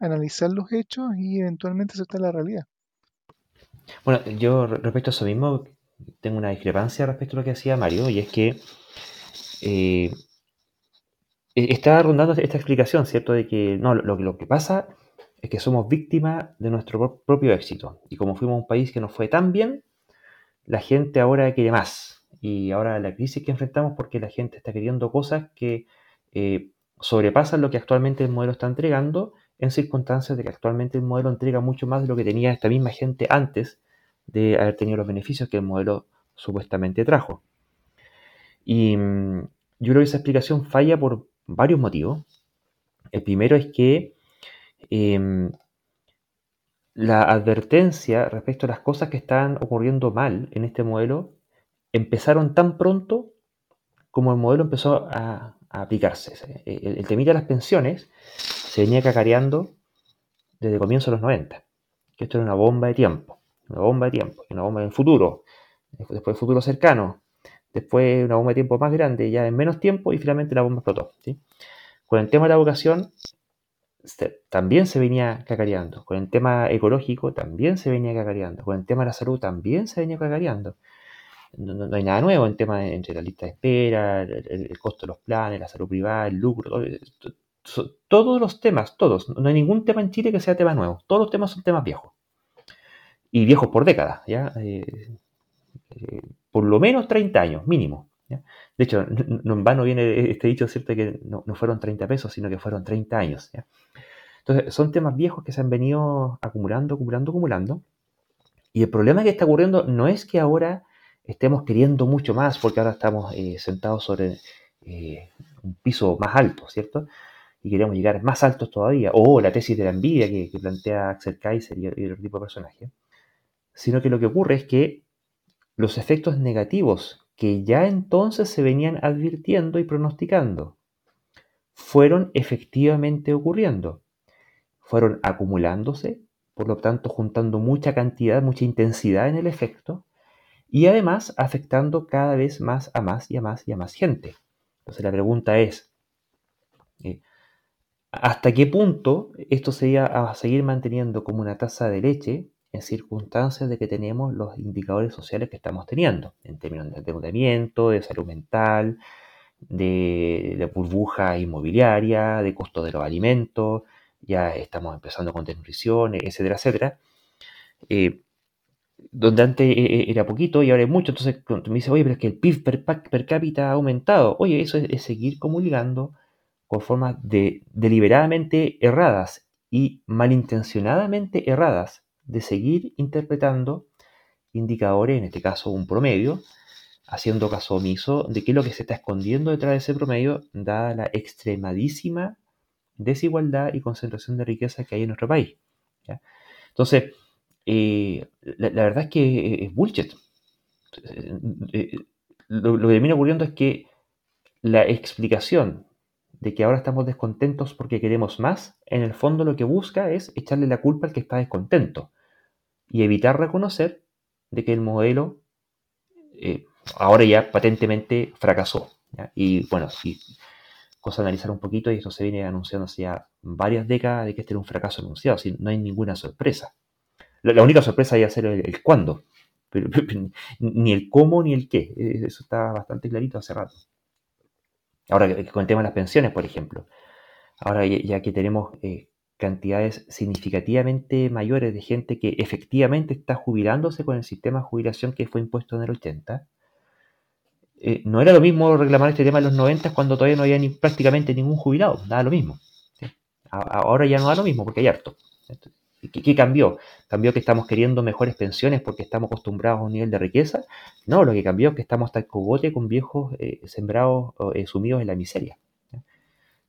analizar los hechos y eventualmente aceptar la realidad. Bueno, yo re- respecto a eso mismo, tengo una discrepancia respecto a lo que decía Mario, y es que eh, e- está rondando esta explicación, ¿cierto? De que no, lo, lo que pasa es que somos víctimas de nuestro pro- propio éxito. Y como fuimos un país que nos fue tan bien, la gente ahora quiere más. Y ahora la crisis que enfrentamos porque la gente está queriendo cosas que eh, sobrepasan lo que actualmente el modelo está entregando en circunstancias de que actualmente el modelo entrega mucho más de lo que tenía esta misma gente antes de haber tenido los beneficios que el modelo supuestamente trajo. Y mm, yo creo que esa explicación falla por varios motivos. El primero es que em, la advertencia respecto a las cosas que están ocurriendo mal en este modelo empezaron tan pronto como el modelo empezó a, aplicarse. El, el temita de las pensiones se venía cacareando desde comienzo de los 90. Que esto era una bomba de tiempo, una bomba de tiempo, una bomba del futuro, después del futuro cercano, después una bomba de tiempo más grande, ya en menos tiempo, y finalmente la bomba explotó. Con el tema de la vocación, también se venía cacareando. Con el tema ecológico también se venía cacareando. Con el tema de la salud también se venía cacareando. No, hay nada nuevo en tema entre la lista de espera, el, costo de los planes, la salud privada, el lucro, todos los temas, todos. No hay ningún tema en Chile que sea tema nuevo. Todos los temas son temas viejos. Y viejos por décadas, ¿ya? Eh, eh, por lo menos 30 años, mínimo. De hecho, no, en vano viene este dicho, ¿cierto? Que no, fueron 30 pesos, sino que fueron 30 años. Entonces, son temas viejos que se han venido acumulando, acumulando, acumulando. Y el problema que está ocurriendo no es que ahora estemos queriendo mucho más, porque ahora estamos eh, sentados sobre eh, un piso más alto, ¿cierto? Y queremos llegar más altos todavía. O la tesis de la envidia que, plantea Axel Kaiser y, y otro tipo de personaje. Sino que lo que ocurre es que los efectos negativos que ya entonces se venían advirtiendo y pronosticando, fueron efectivamente ocurriendo, fueron acumulándose, por lo tanto juntando mucha cantidad, mucha intensidad en el efecto, y además afectando cada vez más a más y a más y a más gente. Entonces la pregunta es, eh, ¿hasta qué punto esto se iba a seguir manteniendo como una tasa de leche en circunstancias de que tenemos los indicadores sociales que estamos teniendo, en términos de endeudamiento, de salud mental, de, burbuja inmobiliaria, de costo de los alimentos, ya estamos empezando con desnutrición, etcétera, etcétera. Eh, donde antes e, e, era poquito y ahora es mucho, entonces me dice, oye, pero es que el PIB per, cápita ha aumentado. Oye, eso es, seguir comulgando con formas de, deliberadamente erradas y malintencionadamente erradas de seguir interpretando indicadores, en este caso un promedio, haciendo caso omiso de qué es lo que se está escondiendo detrás de ese promedio, dada la extremadísima desigualdad y concentración de riqueza que hay en nuestro país. Entonces, eh, la, verdad es que es bullshit. Eh, lo, lo, que termina ocurriendo es que la explicación de que ahora estamos descontentos porque queremos más, en el fondo lo que busca es echarle la culpa al que está descontento y evitar reconocer de que el modelo eh, ahora ya patentemente fracasó. Y bueno, si cosa analizar un poquito, y eso se viene anunciando hace ya varias décadas de que este era un fracaso anunciado, si no hay ninguna sorpresa. La, única sorpresa iba a ser el, cuándo, pero, ni el cómo ni el qué, eso está bastante clarito hace rato. Ahora, con el tema de las pensiones, por ejemplo. Ahora, ya que tenemos eh, cantidades significativamente mayores de gente que efectivamente está jubilándose con el sistema de jubilación que fue impuesto en el 80, eh, no era lo mismo reclamar este tema en los 90 cuando todavía no había ni, prácticamente ningún jubilado, nada lo mismo. Ahora ya no da lo mismo porque hay harto. ¿Qué, cambió? ¿Cambió que estamos queriendo mejores pensiones porque estamos acostumbrados a un nivel de riqueza? No, lo que cambió es que estamos hasta el cogote con viejos eh, sembrados, eh, sumidos en la miseria.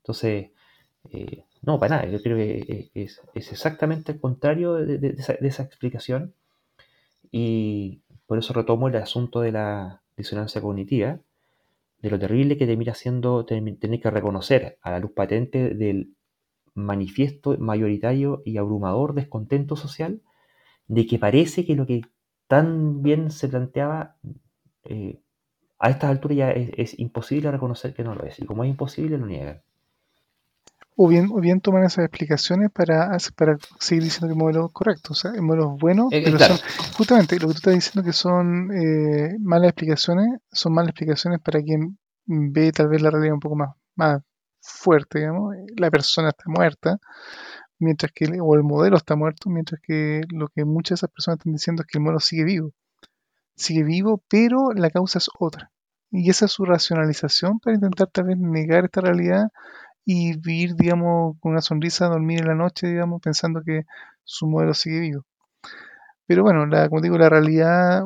Entonces, eh, no, para nada, yo creo que es, exactamente el contrario de, esa, explicación y por eso retomo el asunto de la disonancia cognitiva, de lo terrible que termina siendo tener que reconocer a la luz patente del manifiesto mayoritario y abrumador descontento social de que parece que lo que tan bien se planteaba eh, a estas alturas ya es, imposible reconocer que no lo es. Y como es imposible, lo niegan. O bien, o bien toman esas explicaciones para, para seguir diciendo que el modelo es correcto. O sea, el modelo es bueno, eh, pero son, justamente lo que tú estás diciendo que son eh, malas explicaciones, son malas explicaciones para quien ve tal vez la realidad un poco más, más fuerte, digamos, la persona está muerta, mientras que, o el modelo está muerto, mientras que lo que muchas de esas personas están diciendo es que el modelo sigue vivo. Sigue vivo, pero la causa es otra. Y esa es su racionalización para intentar tal vez negar esta realidad y vivir, digamos, con una sonrisa, dormir en la noche, digamos, pensando que su modelo sigue vivo. Pero bueno, la, como digo, la realidad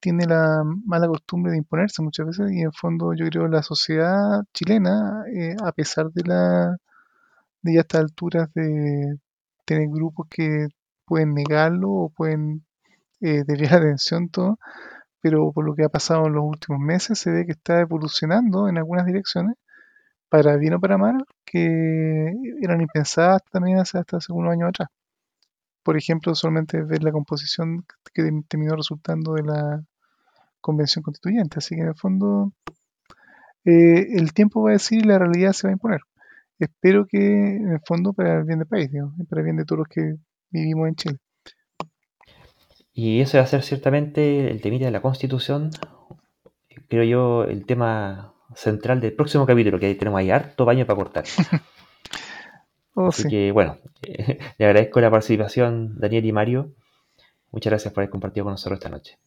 tiene la mala costumbre de imponerse muchas veces y en fondo yo creo la sociedad chilena, eh, a pesar de la de ya estas alturas de tener grupos que pueden negarlo o pueden eh, desviar atención todo, pero por lo que ha pasado en los últimos meses se ve que está evolucionando en algunas direcciones, para bien o para mal, que eran impensadas también hace hasta hace unos años atrás. Por ejemplo, solamente ver la composición que terminó resultando de la convención constituyente. Así que en el fondo eh, el tiempo va a decir y la realidad se va a imponer. Espero que en el fondo para el bien del país, digamos, para el bien de todos los que vivimos en Chile. Y ese va a ser ciertamente el temita de la constitución, creo yo, el tema central del próximo capítulo, que tenemos ahí harto baño para cortar. Oh, Así sí. que bueno, le agradezco la participación Daniel y Mario. Muchas gracias por haber compartido con nosotros esta noche.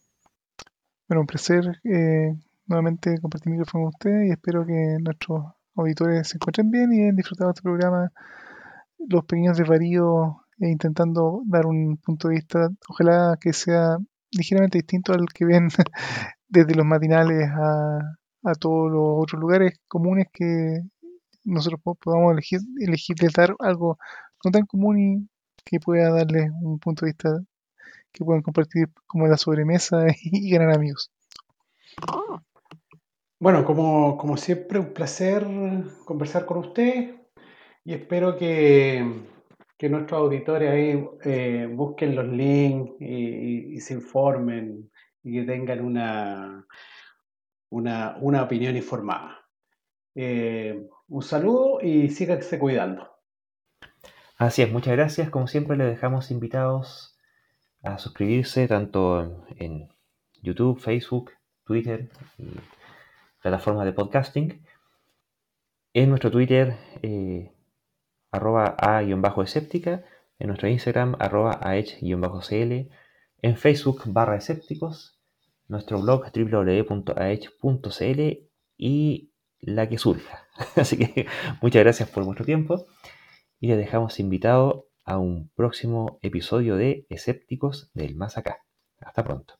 Bueno, un placer eh, nuevamente compartir micrófono con ustedes y espero que nuestros auditores se encuentren bien y hayan disfrutado este programa, los pequeños desvaríos e intentando dar un punto de vista, ojalá que sea ligeramente distinto al que ven desde los matinales a, a todos los otros lugares comunes que nosotros po- podamos elegir, elegirles dar algo no tan común y que pueda darles un punto de vista que puedan compartir como la sobremesa y ganar amigos. Bueno, como, como siempre, un placer conversar con usted y espero que, que nuestros auditores ahí eh, busquen los links y se informen y que tengan una, una, una opinión informada. Eh, un saludo y síganse cuidando. Así es, muchas gracias. Como siempre, les dejamos invitados a suscribirse tanto en YouTube, Facebook, Twitter y plataformas de podcasting. En nuestro Twitter, eh, arroba a-escéptica. En nuestro Instagram, arroba aech-cl. En Facebook, barra escépticos. Nuestro blog, www.aech.cl. Y la que surja. Así que muchas gracias por vuestro tiempo y les dejamos invitado a un próximo episodio de Escépticos del Más Acá. Hasta pronto.